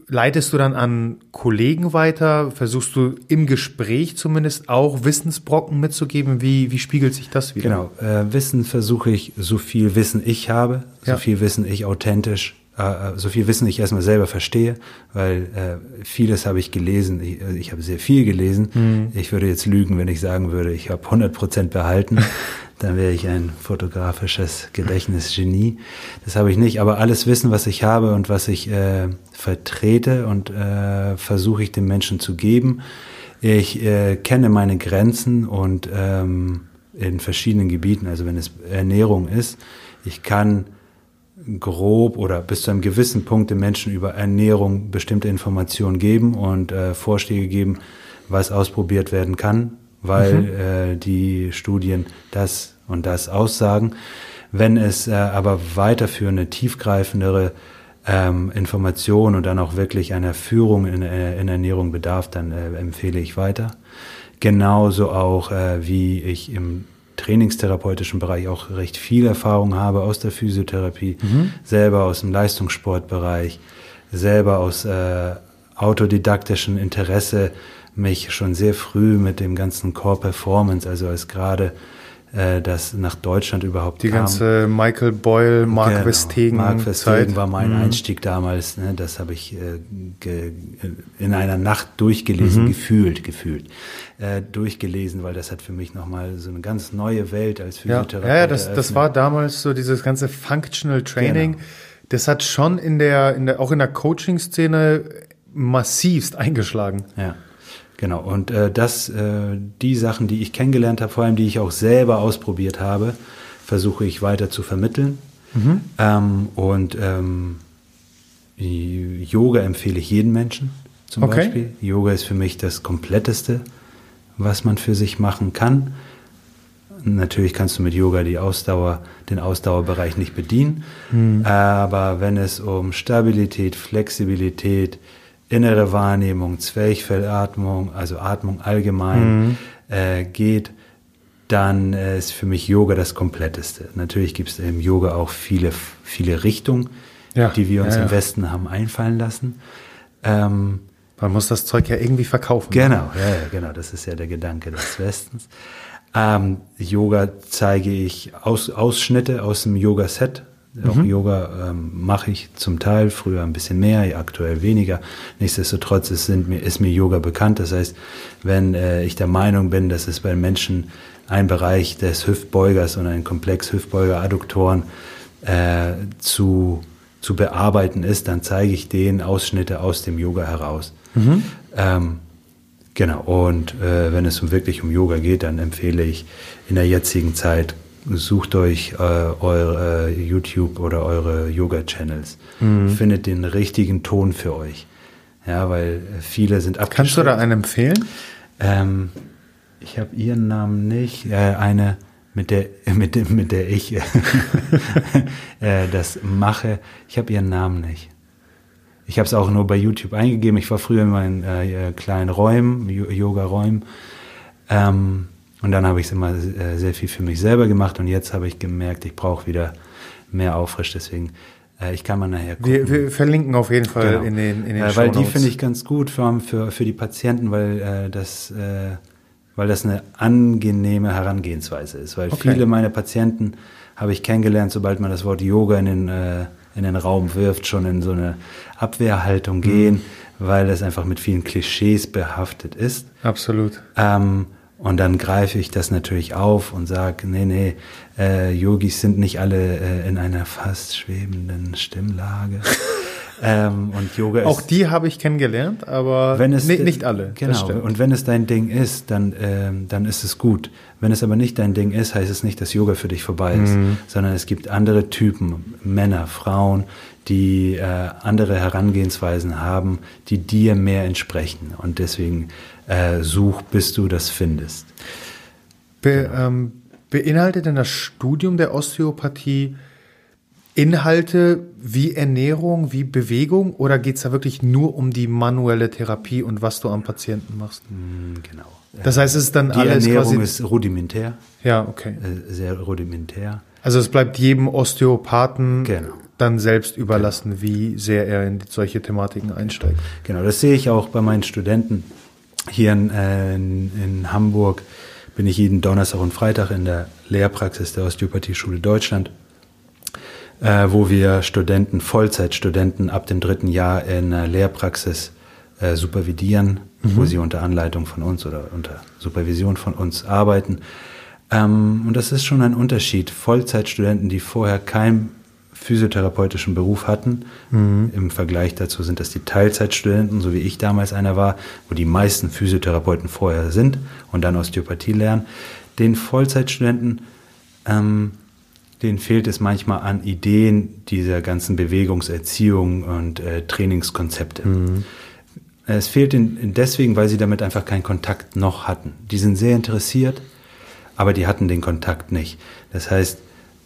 leitest du dann an Kollegen weiter? Versuchst du im Gespräch zumindest auch Wissensbrocken mitzugeben? Wie, wie spiegelt sich das wieder? Genau, äh, Wissen versuche ich, so viel Wissen ich habe, so ja. viel Wissen ich authentisch, äh, äh, so viel Wissen ich erstmal selber verstehe, weil äh, vieles habe ich gelesen. Ich, äh, ich habe sehr viel gelesen. Mhm. Ich würde jetzt lügen, wenn ich sagen würde, ich habe 100 Prozent behalten. dann wäre ich ein fotografisches Gedächtnisgenie. Das habe ich nicht, aber alles Wissen, was ich habe und was ich äh, vertrete und äh, versuche ich den Menschen zu geben. Ich äh, kenne meine Grenzen und ähm, in verschiedenen Gebieten, also wenn es Ernährung ist, ich kann grob oder bis zu einem gewissen Punkt den Menschen über Ernährung bestimmte Informationen geben und äh, Vorschläge geben, was ausprobiert werden kann, weil mhm. äh, die Studien das und das aussagen. Wenn es äh, aber weiterführende, tiefgreifendere ähm, Information und dann auch wirklich einer Führung in, äh, in Ernährung bedarf, dann äh, empfehle ich weiter. Genauso auch, äh, wie ich im trainingstherapeutischen Bereich auch recht viel Erfahrung habe aus der Physiotherapie, mhm. selber aus dem Leistungssportbereich, selber aus äh, autodidaktischen Interesse mich schon sehr früh mit dem ganzen Core Performance, also als gerade äh, das nach Deutschland überhaupt Die kam. ganze Michael Boyle, Mark genau. Westegen Mark Westegen Zeit. war mein mhm. Einstieg damals. Ne? Das habe ich äh, in einer Nacht durchgelesen, mhm. gefühlt, gefühlt. Äh, durchgelesen, weil das hat für mich nochmal so eine ganz neue Welt als Physiotherapeut. Ja, ja das, das war damals so dieses ganze Functional Training. Genau. Das hat schon in der, in der auch in der Coaching-Szene massivst eingeschlagen. Ja. Genau, und äh, das, äh, die Sachen, die ich kennengelernt habe, vor allem die ich auch selber ausprobiert habe, versuche ich weiter zu vermitteln. Mhm. Ähm, und ähm, Yoga empfehle ich jedem Menschen zum okay. Beispiel. Yoga ist für mich das Kompletteste, was man für sich machen kann. Natürlich kannst du mit Yoga die Ausdauer, den Ausdauerbereich nicht bedienen, mhm. aber wenn es um Stabilität, Flexibilität, innere Wahrnehmung, Zwerchfellatmung, also Atmung allgemein mhm. äh, geht, dann äh, ist für mich Yoga das Kompletteste. Natürlich gibt es im Yoga auch viele, viele Richtungen, ja, die wir uns ja, ja. im Westen haben einfallen lassen. Ähm, Man muss das Zeug ja irgendwie verkaufen. Genau, genau, das ist ja der Gedanke des Westens. Ähm, Yoga zeige ich Aus, Ausschnitte aus dem Yoga-Set, auch mhm. Yoga ähm, mache ich zum Teil, früher ein bisschen mehr, aktuell weniger. Nichtsdestotrotz ist, sind mir, ist mir Yoga bekannt. Das heißt, wenn äh, ich der Meinung bin, dass es bei Menschen ein Bereich des Hüftbeugers und ein Komplex Hüftbeuger-Adduktoren äh, zu, zu bearbeiten ist, dann zeige ich denen Ausschnitte aus dem Yoga heraus. Mhm. Ähm, genau, und äh, wenn es um wirklich um Yoga geht, dann empfehle ich in der jetzigen Zeit sucht euch äh, eure äh, YouTube oder eure Yoga-Channels. Mhm. Findet den richtigen Ton für euch. Ja, weil viele sind abgeschreckt. Kannst du da einen empfehlen? Ähm, ich habe ihren Namen nicht. Äh, eine, mit der, mit, mit der ich äh, das mache. Ich habe ihren Namen nicht. Ich habe es auch nur bei YouTube eingegeben. Ich war früher in meinen äh, kleinen Räumen, Yoga-Räumen. Ähm, und dann habe ich es immer äh, sehr viel für mich selber gemacht und jetzt habe ich gemerkt, ich brauche wieder mehr Auffrisch. Deswegen, äh, ich kann mal nachher gucken. Wir, wir verlinken auf jeden Fall genau. in den, in den äh, Weil die finde ich ganz gut für, für, für die Patienten, weil äh, das äh, weil das eine angenehme Herangehensweise ist. Weil okay. viele meiner Patienten habe ich kennengelernt, sobald man das Wort Yoga in den, äh, in den Raum wirft, schon in so eine Abwehrhaltung gehen, mhm. weil es einfach mit vielen Klischees behaftet ist. Absolut. Ähm, und dann greife ich das natürlich auf und sage, nee, nee, äh, Yogis sind nicht alle äh, in einer fast schwebenden Stimmlage. ähm, und Yoga ist, Auch die habe ich kennengelernt, aber wenn es, nicht, nicht alle. Genau. Und wenn es dein Ding ist, dann, ähm, dann ist es gut. Wenn es aber nicht dein Ding ist, heißt es nicht, dass Yoga für dich vorbei ist, mhm. sondern es gibt andere Typen, Männer, Frauen, die äh, andere Herangehensweisen haben, die dir mehr entsprechen. Und deswegen äh, such, bis du das findest. Be, ähm, beinhaltet denn das Studium der Osteopathie Inhalte wie Ernährung, wie Bewegung oder geht es da wirklich nur um die manuelle Therapie und was du am Patienten machst? Mm, genau. Das heißt, es ist dann die alles Ernährung ist rudimentär. Ja, okay. Äh, sehr rudimentär. Also es bleibt jedem Osteopathen genau. Dann selbst überlassen, wie sehr er in solche Thematiken einsteigt. Genau, das sehe ich auch bei meinen Studenten. Hier in, äh, in, in Hamburg bin ich jeden Donnerstag und Freitag in der Lehrpraxis der Osteopathie-Schule Deutschland, äh, wo wir Studenten, Vollzeitstudenten ab dem dritten Jahr in der Lehrpraxis äh, supervidieren, mhm. wo sie unter Anleitung von uns oder unter Supervision von uns arbeiten. Ähm, und das ist schon ein Unterschied. Vollzeitstudenten, die vorher kein physiotherapeutischen Beruf hatten. Mhm. Im Vergleich dazu sind das die Teilzeitstudenten, so wie ich damals einer war, wo die meisten Physiotherapeuten vorher sind und dann Osteopathie lernen. Den Vollzeitstudenten, ähm, denen fehlt es manchmal an Ideen dieser ganzen Bewegungserziehung und äh, Trainingskonzepte. Mhm. es fehlt ihnen deswegen, weil sie damit einfach keinen Kontakt noch hatten. Die sind sehr interessiert, aber die hatten den Kontakt nicht. Das heißt,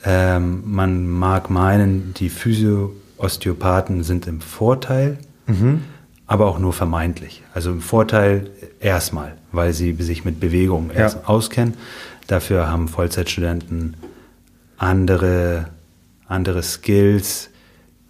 ähm, man mag meinen, die Physio-Osteopathen sind im Vorteil, mhm. aber auch nur vermeintlich. Also im Vorteil erstmal, weil sie sich mit Bewegung ja. auskennen. Dafür haben Vollzeitstudenten andere, andere Skills,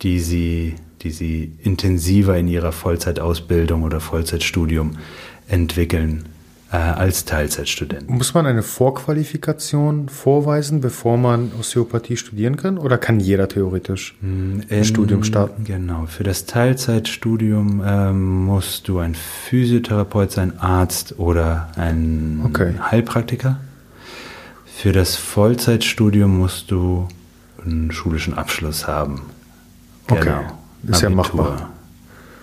die sie die sie intensiver in ihrer Vollzeitausbildung oder Vollzeitstudium entwickeln äh, als Teilzeitstudent. Muss man eine Vorqualifikation vorweisen, bevor man Osteopathie studieren kann? Oder kann jeder theoretisch hm, ein Studium starten? Genau. Für das Teilzeitstudium ähm, musst du ein Physiotherapeut sein, Arzt oder ein okay. Heilpraktiker. Für das Vollzeitstudium musst du einen schulischen Abschluss haben. Genau. Okay. Ist Abitur. ja machbar.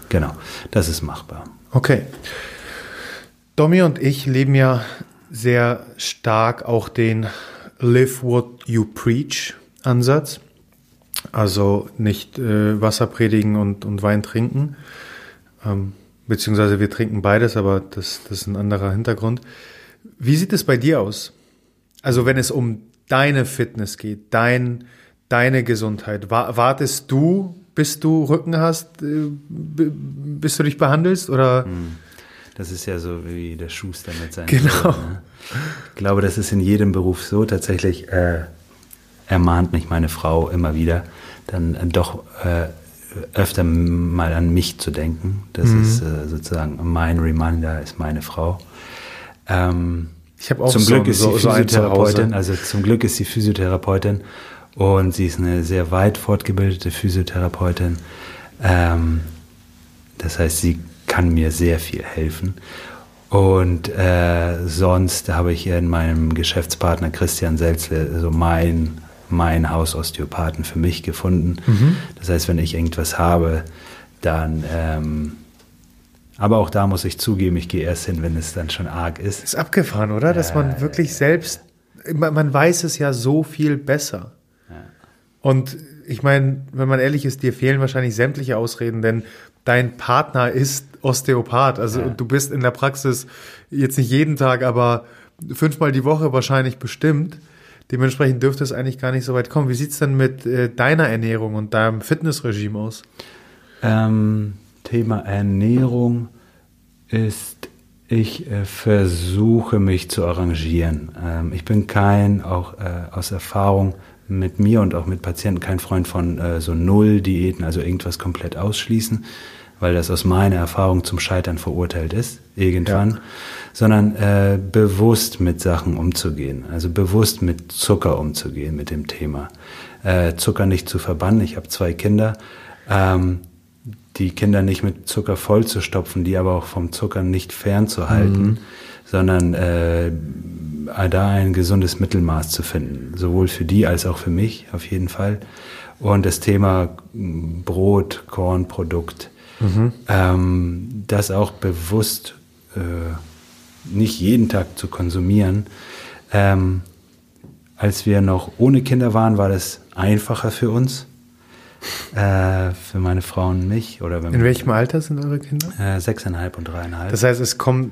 Genau, das ist machbar. Okay. Domi und ich leben ja sehr stark auch den Live What You Preach Ansatz. Also nicht äh, Wasser predigen und, und Wein trinken. Ähm, beziehungsweise wir trinken beides, aber das, das ist ein anderer Hintergrund. Wie sieht es bei dir aus? Also wenn es um deine Fitness geht, dein, deine Gesundheit, wartest du bis du Rücken hast, äh, bis du dich behandelst? Oder? Das ist ja so wie der Schuster mit seinen Genau. Ne? Ich glaube, das ist in jedem Beruf so. Tatsächlich äh, ermahnt mich meine Frau immer wieder, dann äh, doch äh, öfter mal an mich zu denken. Das mhm. ist äh, sozusagen mein Reminder, ist meine Frau. Ähm, ich habe auch zum so, Glück ist so, sie Physiotherapeutin, also zum Glück ist sie Physiotherapeutin und sie ist eine sehr weit fortgebildete Physiotherapeutin. Ähm, das heißt, sie kann mir sehr viel helfen. Und äh, sonst habe ich in meinem Geschäftspartner Christian Selzle so mein, mein Hausosteopathen für mich gefunden. Mhm. Das heißt, wenn ich irgendwas habe, dann... Ähm, aber auch da muss ich zugeben, ich gehe erst hin, wenn es dann schon arg ist. Ist abgefahren, oder? Dass man wirklich selbst, man, man weiß es ja so viel besser. Und ich meine, wenn man ehrlich ist, dir fehlen wahrscheinlich sämtliche Ausreden, denn dein Partner ist Osteopath. Also ja. du bist in der Praxis jetzt nicht jeden Tag, aber fünfmal die Woche wahrscheinlich bestimmt. Dementsprechend dürfte es eigentlich gar nicht so weit kommen. Wie sieht es denn mit äh, deiner Ernährung und deinem Fitnessregime aus? Ähm, Thema Ernährung ist, ich äh, versuche mich zu arrangieren. Ähm, ich bin kein, auch äh, aus Erfahrung, mit mir und auch mit Patienten kein Freund von äh, so Null-Diäten, also irgendwas komplett ausschließen, weil das aus meiner Erfahrung zum Scheitern verurteilt ist, irgendwann, ja. sondern äh, bewusst mit Sachen umzugehen, also bewusst mit Zucker umzugehen, mit dem Thema. Äh, Zucker nicht zu verbannen, ich habe zwei Kinder, ähm, die Kinder nicht mit Zucker vollzustopfen, die aber auch vom Zucker nicht fernzuhalten, mhm. sondern äh, da ein gesundes Mittelmaß zu finden, sowohl für die als auch für mich auf jeden Fall. Und das Thema Brot, Kornprodukt, mhm. ähm, das auch bewusst äh, nicht jeden Tag zu konsumieren. Ähm, als wir noch ohne Kinder waren, war das einfacher für uns. Äh, für meine Frau und mich. Oder In welchem Alter sind eure Kinder? Äh, sechseinhalb und dreieinhalb. Das heißt, es kommt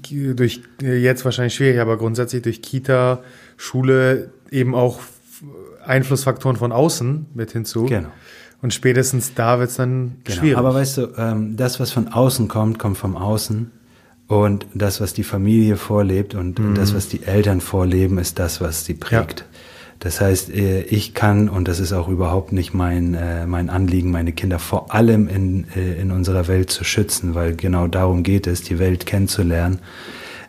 durch jetzt wahrscheinlich schwierig, aber grundsätzlich durch Kita, Schule eben auch Einflussfaktoren von außen mit hinzu. Genau. Und spätestens da wird es dann genau. schwierig. Aber weißt du, ähm, das, was von außen kommt, kommt vom Außen. Und das, was die Familie vorlebt und mhm. das, was die Eltern vorleben, ist das, was sie prägt. Ja. Das heißt, äh, ich kann, und das ist auch überhaupt nicht mein, äh, mein Anliegen, meine Kinder vor allem in, äh, in unserer Welt zu schützen, weil genau darum geht es, die Welt kennenzulernen.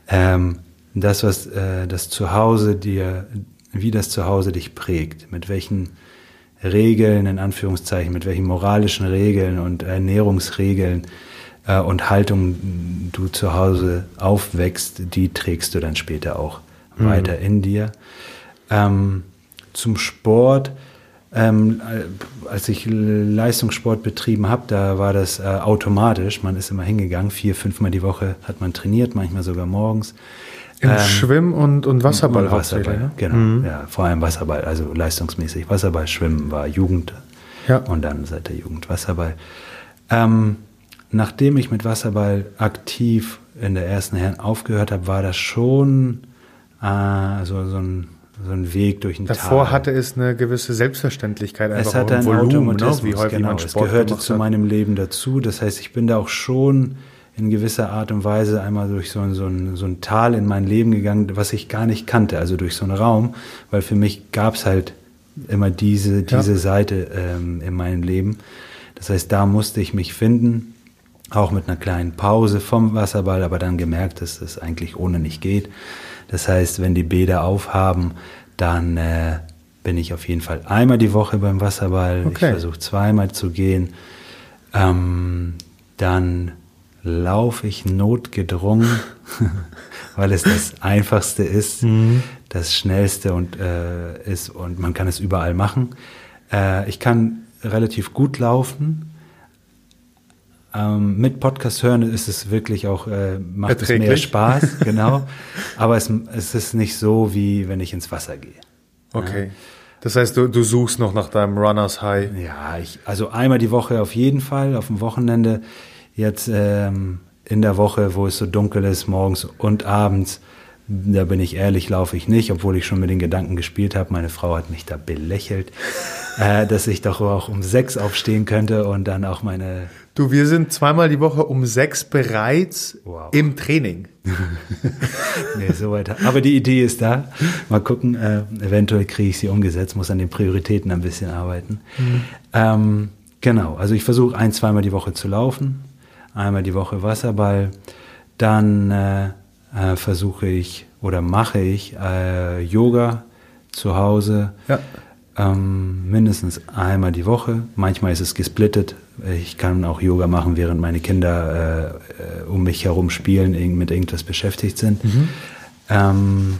Ähm, das, was das Zuhause dir, wie das Zuhause dich prägt, mit welchen Regeln, in Anführungszeichen, mit welchen moralischen Regeln und Ernährungsregeln und Haltung du zu Hause aufwächst, die trägst du dann später auch mhm. weiter in dir. Ähm, zum Sport. Ähm, als ich Leistungssport betrieben habe, da war das äh, automatisch. Man ist immer hingegangen, vier, fünfmal die Woche hat man trainiert, manchmal sogar morgens. Im ähm, Schwimm- und, und Wasserball. Und Wasserball, ne? genau. Mhm. Ja, vor allem Wasserball, also leistungsmäßig. Wasserball, Schwimmen war Jugend ja. und dann seit der Jugend Wasserball. Ähm, nachdem ich mit Wasserball aktiv in der ersten Herren aufgehört habe, war das schon äh, so, so, ein, so ein Weg durch ein Davor Tal. hatte es eine gewisse Selbstverständlichkeit, einfach es hatte einen Volumen, ne? Automatismus, wie häufig genau. man es Sport gehörte gemacht zu hat. meinem Leben dazu. Das heißt, ich bin da auch schon in gewisser Art und Weise einmal durch so ein, so, ein, so ein Tal in mein Leben gegangen, was ich gar nicht kannte, also durch so einen Raum, weil für mich gab es halt immer diese, diese Seite ähm, in meinem Leben. Das heißt, da musste ich mich finden, auch mit einer kleinen Pause vom Wasserball, aber dann gemerkt, dass das eigentlich ohne nicht geht. Das heißt, wenn die Bäder aufhaben, dann äh, bin ich auf jeden Fall einmal die Woche beim Wasserball. Okay. Ich versuche zweimal zu gehen. Ähm, dann laufe ich notgedrungen, weil es das Einfachste ist, das Schnellste und äh, ist und man kann es überall machen. Äh, ich kann relativ gut laufen. Ähm, mit Podcast hören ist es wirklich auch, äh, macht es mehr. Spaß, genau. Aber es, es ist nicht so, wie wenn ich ins Wasser gehe. Okay. Das heißt, du, du suchst noch nach deinem Runners High. Ja, ich, also einmal die Woche auf jeden Fall, auf dem Wochenende. Jetzt ähm, in der Woche, wo es so dunkel ist, morgens und abends, da bin ich ehrlich, laufe ich nicht, obwohl ich schon mit den Gedanken gespielt habe. Meine Frau hat mich da belächelt, äh, dass ich doch auch um sechs aufstehen könnte und dann auch meine Du, wir sind zweimal die Woche um sechs bereits Wow. im Training. Nee, so weiter. Aber die Idee ist da. Mal gucken, äh, eventuell kriege ich sie umgesetzt, muss an den Prioritäten ein bisschen arbeiten. Ähm, genau, also ich versuche ein, zweimal die Woche zu laufen, einmal die Woche Wasserball, dann äh, äh, versuche ich oder mache ich äh, Yoga zu Hause. Ja. Ähm, mindestens einmal die Woche. Manchmal ist es gesplittet. Ich kann auch Yoga machen, während meine Kinder äh, äh, um mich herum spielen, mit irgendwas beschäftigt sind. Ähm,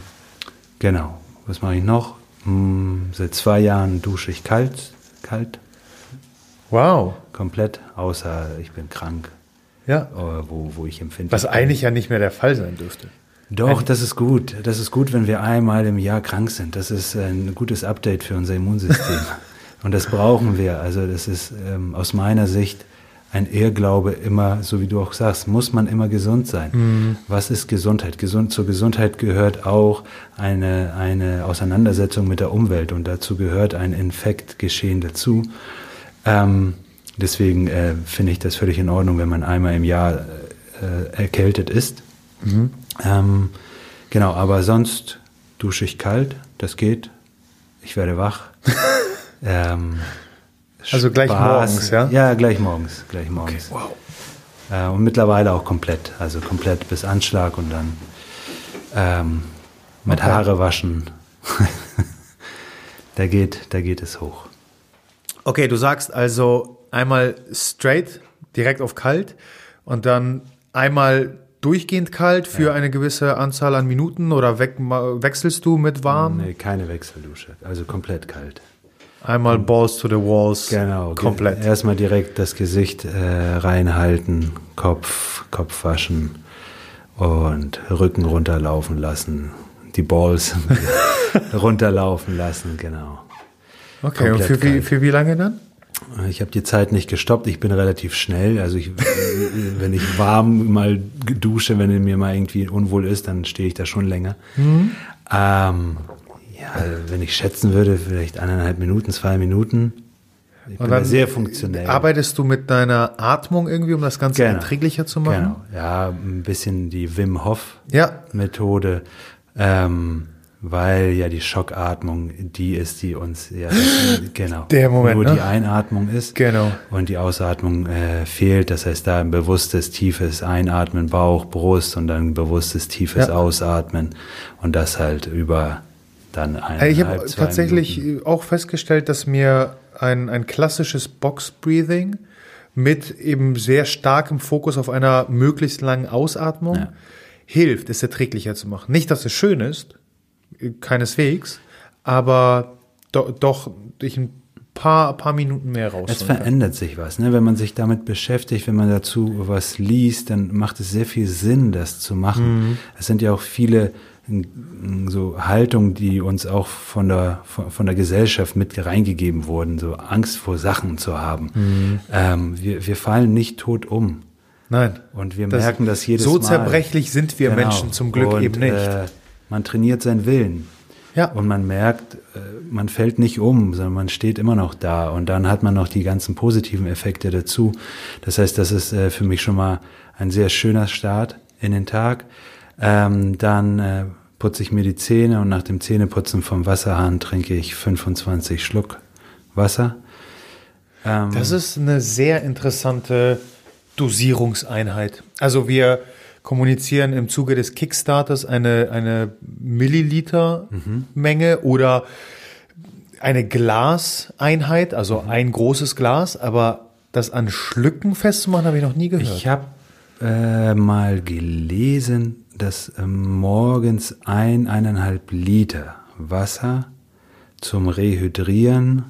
genau. Was mache ich noch? Hm, seit zwei Jahren dusche ich kalt, kalt, Wow. komplett, außer ich bin krank, Ja. äh, wo, wo ich empfinde. Was eigentlich ja nicht mehr der Fall sein dürfte. Doch, das ist gut. Das ist gut, wenn wir einmal im Jahr krank sind. Das ist ein gutes Update für unser Immunsystem. Und das brauchen wir. Also das ist ähm, aus meiner Sicht ein Irrglaube immer, so wie du auch sagst, muss man immer gesund sein. Was ist Gesundheit? Gesund, zur Gesundheit gehört auch eine, eine Auseinandersetzung mit der Umwelt und dazu gehört ein Infektgeschehen dazu. Ähm, deswegen äh, finde ich das völlig in Ordnung, wenn man einmal im Jahr äh, erkältet ist. Ähm, genau, aber sonst dusche ich kalt, das geht. Ich werde wach. ähm, Also gleich morgens, ja? Ja, gleich morgens, gleich morgens. Wow. Äh, und mittlerweile auch komplett, also komplett bis Anschlag und dann ähm, mit Okay. Haare waschen. da geht, da geht es hoch. Okay, du sagst also einmal straight, direkt auf kalt und dann einmal durchgehend kalt für eine gewisse Anzahl an Minuten oder weg, wechselst du mit warm? Nee, keine Wechseldusche, also komplett kalt. Einmal Balls to the Walls. Genau, ge- Komplett. Erstmal direkt das Gesicht äh, reinhalten, Kopf, Kopf waschen und Rücken runterlaufen lassen, die Balls runterlaufen lassen, genau. Okay, und komplett für wie, für wie lange dann? Ich habe die Zeit nicht gestoppt, ich bin relativ schnell. Also ich, wenn ich warm mal dusche, wenn mir mal irgendwie unwohl ist, dann stehe ich da schon länger. Mhm. Ähm, ja, wenn ich schätzen würde, vielleicht eineinhalb Minuten, zwei Minuten. Ich bin da sehr funktionell. Arbeitest du mit deiner Atmung irgendwie, um das Ganze Genau. erträglicher zu machen? Genau, ja, ein bisschen die Wim Hof Ja. Methode, ähm, weil ja die Schockatmung die ist, die uns ja genau Der Moment, nur ne? die Einatmung ist Genau. und die Ausatmung äh, fehlt. Das heißt, da ein bewusstes tiefes Einatmen Bauch, Brust und dann ein bewusstes tiefes Ja. Ausatmen und das halt über dann eineinhalb, Ich habe tatsächlich Minuten. auch festgestellt, dass mir ein, ein klassisches Box-Breathing mit eben sehr starkem Fokus auf einer möglichst langen Ausatmung Ja. hilft, es erträglicher zu machen. Nicht, dass es schön ist, keineswegs, aber do, doch ich ein paar, paar Minuten mehr raus. Es verändert sich was, ne? Wenn man sich damit beschäftigt, wenn man dazu was liest, dann macht es sehr viel Sinn, das zu machen. Es sind ja auch viele so Haltungen, die uns auch von der von, von der Gesellschaft mit reingegeben wurden, so Angst vor Sachen zu haben. Ähm, wir, wir fallen nicht tot um. Nein. Und wir merken das jedes so Mal. So zerbrechlich sind wir Genau. Menschen zum Glück und, eben nicht. Äh, man trainiert seinen Willen. Ja. Und man merkt, äh, man fällt nicht um, sondern man steht immer noch da. Und dann hat man noch die ganzen positiven Effekte dazu. Das heißt, das ist äh, für mich schon mal ein sehr schöner Start in den Tag. Ähm, dann äh, putze ich mir die Zähne und nach dem Zähneputzen vom Wasserhahn trinke ich 25 Schluck Wasser. Ähm, Das ist eine sehr interessante Dosierungseinheit. Also wir kommunizieren im Zuge des Kickstarters eine, eine Milliliter-Menge oder eine Glaseinheit, also ein großes Glas, aber das an Schlücken festzumachen, habe ich noch nie gehört. Ich habe äh, mal gelesen, dass äh, morgens ein, eineinhalb Liter Wasser zum Rehydrieren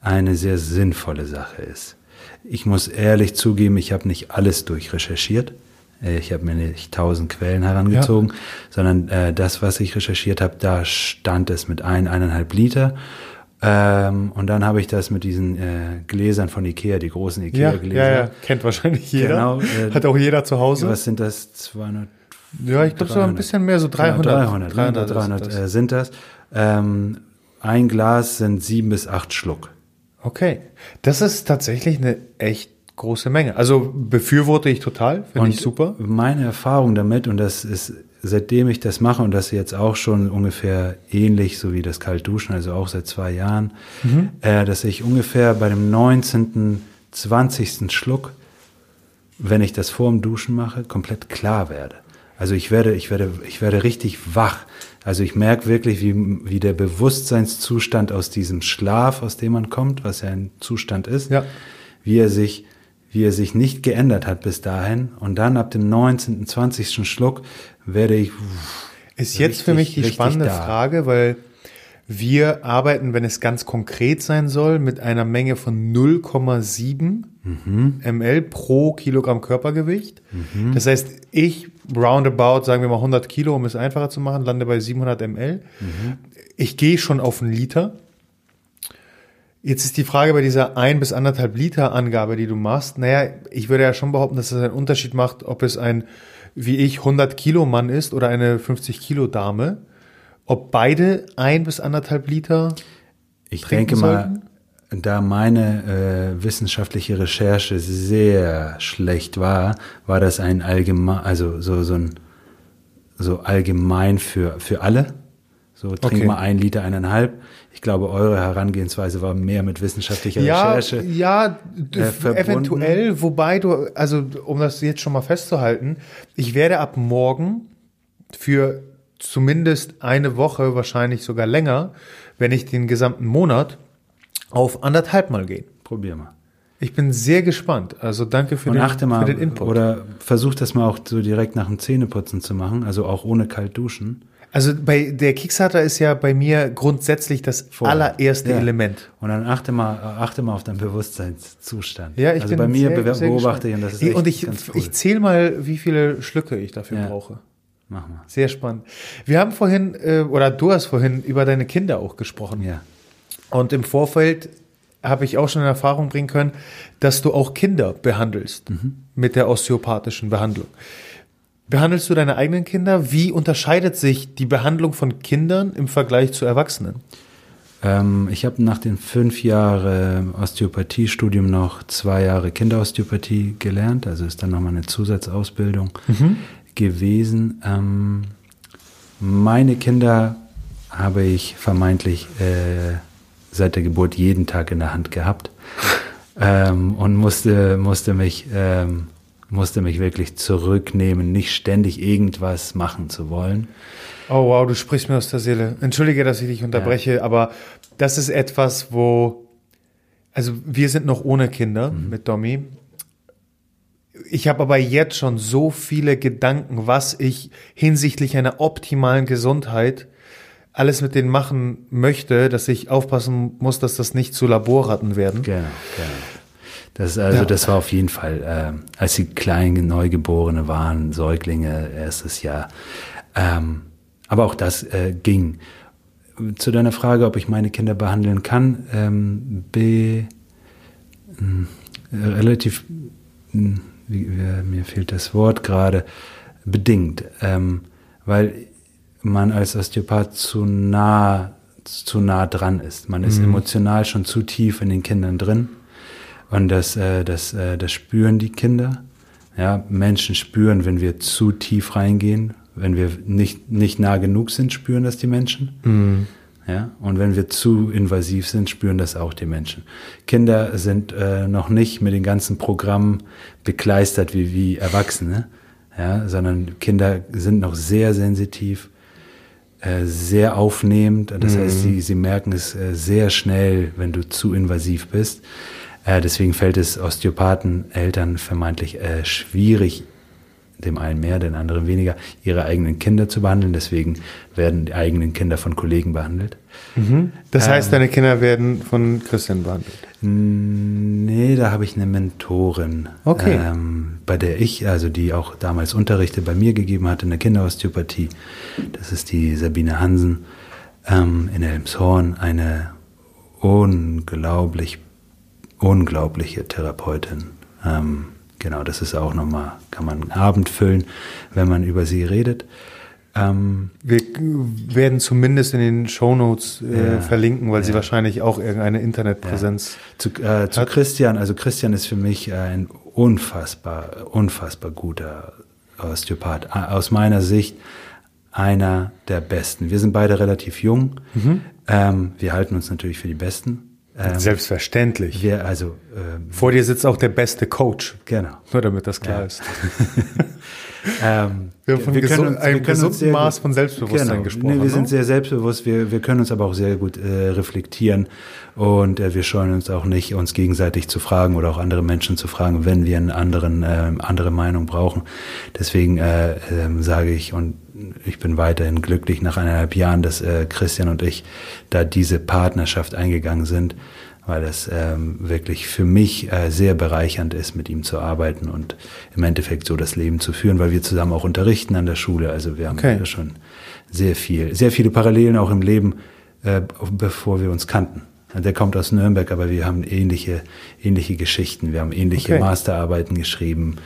eine sehr sinnvolle Sache ist. Ich muss ehrlich zugeben, ich habe nicht alles durchrecherchiert. Äh, Ich habe mir nicht tausend Quellen herangezogen, sondern äh, das, was ich recherchiert habe, da stand es mit ein, eineinhalb Liter. Ähm, und dann habe ich das mit diesen äh, Gläsern von Ikea, die großen ja, Ikea-Gläser. ja, ja, kennt wahrscheinlich jeder. Genau, äh, Hat auch jeder zu Hause. Was sind das? 200? ja, ich glaube sogar ein 300. bisschen mehr, so 300. Ja, 300, 300, 300 300 ist das. äh, sind das. Ähm, ein Glas sind sieben bis acht Schluck. Okay, das ist tatsächlich eine echt große Menge. Also befürworte ich total, finde ich super. Meine Erfahrung damit, und das ist, seitdem ich das mache, und das jetzt auch schon ungefähr ähnlich, so wie das Kaltduschen, also auch seit zwei Jahren, Mhm. äh, dass ich ungefähr bei dem 19., 20. Schluck, wenn ich das vor dem Duschen mache, komplett klar werde. Also ich werde, ich werde, ich werde richtig wach. Also ich merke wirklich, wie, wie der Bewusstseinszustand aus diesem Schlaf, aus dem man kommt, was ja ein Zustand ist, Ja. wie er sich, wie er sich nicht geändert hat bis dahin. Und dann ab dem 19., 20. Schluck werde ich, Ist jetzt für mich die spannende da. Frage, weil wir arbeiten, wenn es ganz konkret sein soll, mit einer Menge von 0,7 Mhm. ml pro Kilogramm Körpergewicht. Das heißt, ich roundabout, sagen wir mal 100 Kilo, um es einfacher zu machen, lande bei 700 ml. Mhm. Ich gehe schon auf einen Liter. Jetzt ist die Frage bei dieser ein bis anderthalb Liter Angabe, die du machst. Naja, ich würde ja schon behaupten, dass es einen Unterschied macht, ob es ein, wie ich, 100 Kilo Mann ist oder eine 50 Kilo Dame. Ob beide ein bis anderthalb Liter ich denke mal, sollten? da meine äh, wissenschaftliche Recherche sehr schlecht war, war das ein allgemein, also so, so ein, so allgemein für, für alle. So, trink Okay. mal ein Liter, eineinhalb. Ich glaube, eure Herangehensweise war mehr mit wissenschaftlicher Ja, Recherche. ja, äh, verbunden. eventuell, wobei du, also um das jetzt schon mal festzuhalten, ich werde ab morgen für zumindest eine Woche, wahrscheinlich sogar länger, wenn nicht den gesamten Monat, auf anderthalb Mal gehen. Probier mal. Ich bin sehr gespannt. Also danke für, Und den, achte mal, für den Input. oder versuch das mal auch so direkt nach dem Zähneputzen zu machen, also auch ohne kalt duschen. Also bei der Kickstarter ist ja bei mir grundsätzlich das Vorher. allererste Ja. Element. Und dann achte mal, achte mal auf deinen Bewusstseinszustand. Ja, ich also bin bei mir sehr, sehr beobachte ich und das ist echt Und ich, ganz cool. ich zähle mal, wie viele Schlücke ich dafür Ja. brauche. Mach mal. Sehr spannend. Wir haben vorhin, äh, oder du hast vorhin über deine Kinder auch gesprochen. Ja. Und im Vorfeld habe ich auch schon in Erfahrung bringen können, dass du auch Kinder behandelst mit der osteopathischen Behandlung. Behandelst du deine eigenen Kinder? Wie unterscheidet sich die Behandlung von Kindern im Vergleich zu Erwachsenen? Ähm, ich habe nach den fünf Jahren Osteopathiestudium noch zwei Jahre Kinderosteopathie gelernt, also ist dann nochmal eine Zusatzausbildung gewesen. Ähm, meine Kinder habe ich vermeintlich äh, seit der Geburt jeden Tag in der Hand gehabt ähm, und musste, musste mich ähm, musste mich wirklich zurücknehmen, nicht ständig irgendwas machen zu wollen. Oh wow, du sprichst mir aus der Seele. Entschuldige, dass ich dich unterbreche, aber das ist etwas, wo, also wir sind noch ohne Kinder mit Domi. Ich habe aber jetzt schon so viele Gedanken, was ich hinsichtlich einer optimalen Gesundheit alles mit denen machen möchte, dass ich aufpassen muss, dass das nicht zu Laborratten werden. Genau, genau. Das, also, Ja. das war auf jeden Fall, äh, als sie klein Neugeborene waren, Säuglinge, erstes Jahr. Ähm, aber auch das äh, ging. Zu deiner Frage, ob ich meine Kinder behandeln kann, ähm, be, mh, relativ mh, wie, wie, mir fehlt das Wort gerade, bedingt, ähm, weil man als Osteopath zu nah, zu nah dran ist. Man ist mhm. emotional schon zu tief in den Kindern drin und das, äh, das, äh, das spüren die Kinder. Ja, Menschen spüren, wenn wir zu tief reingehen, wenn wir nicht, nicht nah genug sind, spüren das die Menschen. Mhm. Ja, und wenn wir zu invasiv sind, spüren das auch die Menschen. Kinder sind äh, noch nicht mit den ganzen Programmen bekleistert wie, wie Erwachsene, ja, sondern Kinder sind noch sehr sensitiv, äh, sehr aufnehmend. Das mhm. heißt, sie, sie merken es äh, sehr schnell, wenn du zu invasiv bist. Äh, deswegen fällt es Osteopathen, Eltern vermeintlich äh, schwierig, dem einen mehr, den anderen weniger, ihre eigenen Kinder zu behandeln. Deswegen werden die eigenen Kinder von Kollegen behandelt. Mhm. Das ähm, heißt, deine Kinder werden von Christian behandelt? Nee, da habe ich eine Mentorin, okay. ähm, bei der ich, also die auch damals Unterrichte bei mir gegeben hat in der Kinderosteopathie. Das ist die Sabine Hansen ähm, in Elmshorn, eine unglaublich, unglaubliche Therapeutin. Ähm, Genau, das ist auch nochmal, kann man einen Abend füllen, wenn man über sie redet. Ähm, Wir werden zumindest in den Shownotes äh, ja, verlinken, weil ja. sie wahrscheinlich auch irgendeine Internetpräsenz ja. zu, äh, zu Christian, also Christian ist für mich ein unfassbar, unfassbar guter Osteopath. Aus meiner Sicht einer der besten. Wir sind beide relativ jung. Mhm. Ähm, wir halten uns natürlich für die Besten. Ähm, Selbstverständlich. Wir, also, ähm, Vor dir sitzt auch der beste Coach. Genau. Nur damit das klar ja. ist. ähm, wir haben von wir können, einem wir gesunden Maß gut, von Selbstbewusstsein genau. gesprochen. Nee, wir sind ne? sehr selbstbewusst, wir, wir können uns aber auch sehr gut äh, reflektieren und äh, wir scheuen uns auch nicht, uns gegenseitig zu fragen oder auch andere Menschen zu fragen, wenn wir eine anderen, äh, andere Meinung brauchen. Deswegen äh, äh, sage ich und ich bin weiterhin glücklich nach eineinhalb Jahren, dass äh, Christian und ich da diese Partnerschaft eingegangen sind, weil das ähm, wirklich für mich äh, sehr bereichernd ist, mit ihm zu arbeiten und im Endeffekt so das Leben zu führen, weil wir zusammen auch unterrichten an der Schule. Also wir haben okay. schon sehr viel, sehr viele Parallelen auch im Leben, äh, bevor wir uns kannten. Der kommt aus Nürnberg, aber wir haben ähnliche, ähnliche Geschichten. Wir haben ähnliche okay. Masterarbeiten geschrieben.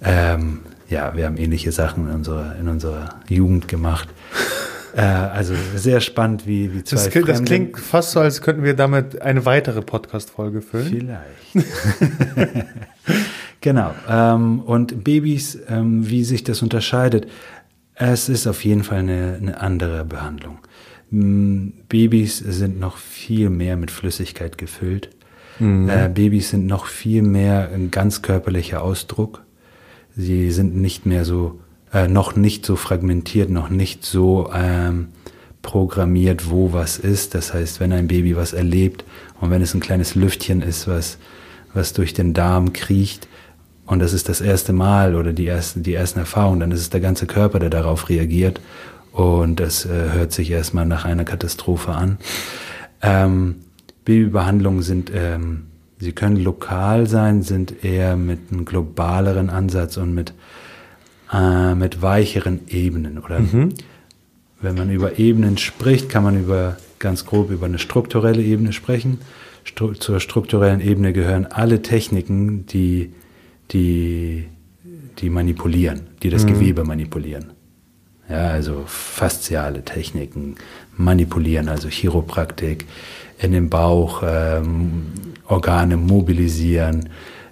Ähm, ja, wir haben ähnliche Sachen in unserer, in unserer Jugend gemacht. Äh, also sehr spannend, wie, wie zwei das, das klingt fast so, als könnten wir damit eine weitere Podcast-Folge füllen. Vielleicht. genau. Ähm, und Babys, ähm, wie sich das unterscheidet, es ist auf jeden Fall eine, eine andere Behandlung. Babys sind noch viel mehr mit Flüssigkeit gefüllt. Mhm. Äh, Babys sind noch viel mehr ein ganz körperlicher Ausdruck. Sie sind nicht mehr so, äh, noch nicht so fragmentiert, noch nicht so ähm, programmiert, wo was ist. Das heißt, wenn ein Baby was erlebt und wenn es ein kleines Lüftchen ist, was, was durch den Darm kriecht, und das ist das erste Mal oder die, erste, die ersten Erfahrungen, dann ist es der ganze Körper, der darauf reagiert. Und das äh, hört sich erstmal nach einer Katastrophe an. Ähm, Babybehandlungen sind ähm, Sie können lokal sein, sind eher mit einem globaleren Ansatz und mit, äh, mit weicheren Ebenen. Oder mhm. wenn man über Ebenen spricht, kann man über ganz grob über eine strukturelle Ebene sprechen. Stru zur strukturellen Ebene gehören alle Techniken, die, die, die manipulieren, die das mhm. Gewebe manipulieren. Ja, also fasziale Techniken manipulieren, also Chiropraktik, in den Bauch ähm, Organe mobilisieren,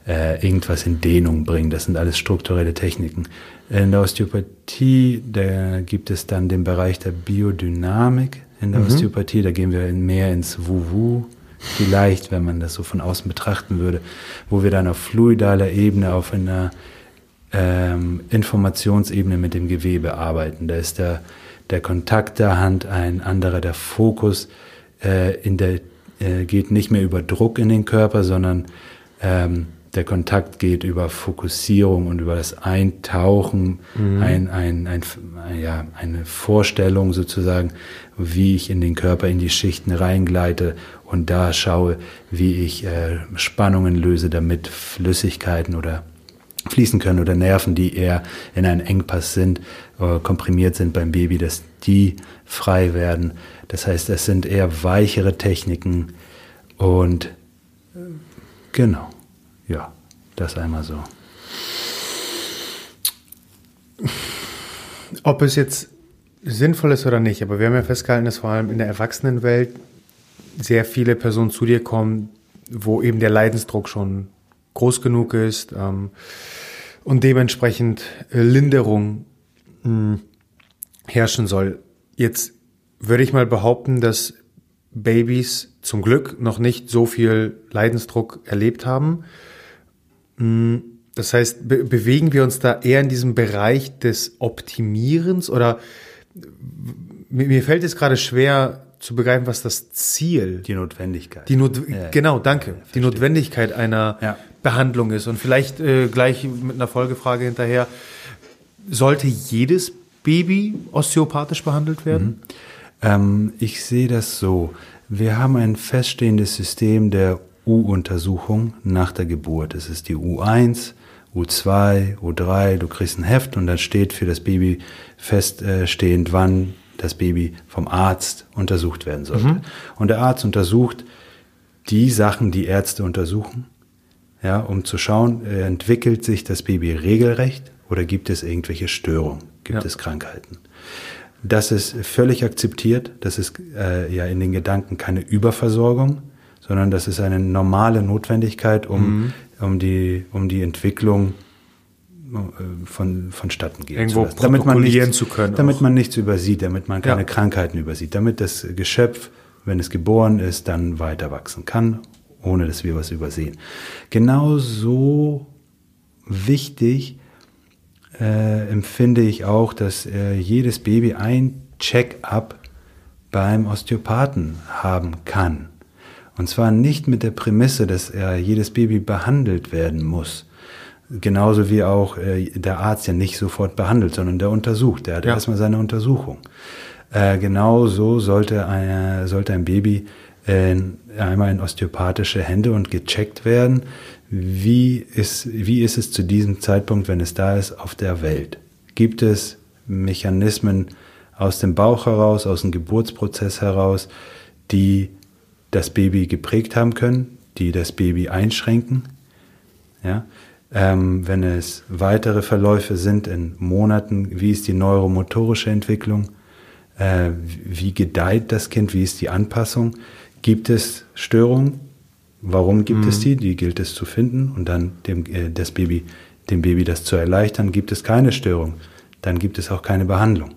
äh, irgendwas in Dehnung bringen. Das sind alles strukturelle Techniken. In der Osteopathie, da gibt es dann den Bereich der Biodynamik in der mhm. Osteopathie. Da gehen wir mehr ins Wu-Wu, vielleicht, wenn man das so von außen betrachten würde, wo wir dann auf fluidaler Ebene, auf einer ähm, Informationsebene mit dem Gewebe arbeiten. Da ist der, der Kontakt der Hand ein anderer, der Fokus äh, in der, äh, geht nicht mehr über Druck in den Körper, sondern ähm, der Kontakt geht über Fokussierung und über das Eintauchen, mhm. ein, ein, ein, ja, eine Vorstellung sozusagen, wie ich in den Körper, in die Schichten reingleite und da schaue, wie ich äh, Spannungen löse, damit Flüssigkeiten oder fließen können oder Nerven, die eher in einem Engpass sind, äh, komprimiert sind beim Baby, dass die frei werden. Das heißt, es sind eher weichere Techniken und äh, genau, ja, das einmal so. Ob es jetzt sinnvoll ist oder nicht, aber wir haben ja festgehalten, dass vor allem in der Erwachsenenwelt sehr viele Personen zu dir kommen, wo eben der Leidensdruck schon groß genug ist ähm, und dementsprechend äh, Linderung mh, hm, herrschen soll. Jetzt würde ich mal behaupten, dass Babys zum Glück noch nicht so viel Leidensdruck erlebt haben. Hm, das heißt, be bewegen wir uns da eher in diesem Bereich des Optimierens oder mir fällt es gerade schwer zu begreifen, was das Ziel, die Notwendigkeit, die Not ja, genau, danke, ja, die Notwendigkeit einer ja. Behandlung ist. Und vielleicht äh, gleich mit einer Folgefrage hinterher: Sollte jedes Baby osteopathisch behandelt werden? Mhm. Ähm, ich sehe das so. Wir haben ein feststehendes System der U-Untersuchung nach der Geburt. Es ist die U1, U2, U3, du kriegst ein Heft und dann steht für das Baby feststehend, wann das Baby vom Arzt untersucht werden sollte. Mhm. Und der Arzt untersucht die Sachen, die Ärzte untersuchen, ja, um zu schauen, äh, entwickelt sich das Baby regelrecht oder gibt es irgendwelche Störungen, gibt ja. es Krankheiten. Das ist völlig akzeptiert, das ist äh, ja in den Gedanken keine Überversorgung, sondern das ist eine normale Notwendigkeit, um, mhm. um, die, um die Entwicklung äh, von, vonstatten gehen Irgendwo zu lassen. Damit man, nichts, zu können damit auch. man nichts übersieht, damit man keine ja. Krankheiten übersieht, damit das Geschöpf, wenn es geboren ist, dann weiter wachsen kann, ohne dass wir was übersehen. Genauso wichtig äh, empfinde ich auch, dass äh, jedes Baby ein Check-up beim Osteopathen haben kann. Und zwar nicht mit der Prämisse, dass er jedes Baby behandelt werden muss. Genauso wie auch äh, der Arzt ja nicht sofort behandelt, sondern der untersucht. Der hat ja. erstmal seine Untersuchung. Äh, genau so sollte, eine, sollte ein Baby äh, einmal in osteopathische Hände und gecheckt werden. Wie ist, wie ist es zu diesem Zeitpunkt, wenn es da ist, auf der Welt? Gibt es Mechanismen aus dem Bauch heraus, aus dem Geburtsprozess heraus, die das Baby geprägt haben können, die das Baby einschränken. Ja? Ähm, wenn es weitere Verläufe sind in Monaten, wie ist die neuromotorische Entwicklung? Äh, wie gedeiht das Kind? Wie ist die Anpassung? Gibt es Störungen? Warum gibt mhm. es die? Die gilt es zu finden und dann dem, äh, das Baby, dem Baby das zu erleichtern. Gibt es keine Störung, dann gibt es auch keine Behandlung.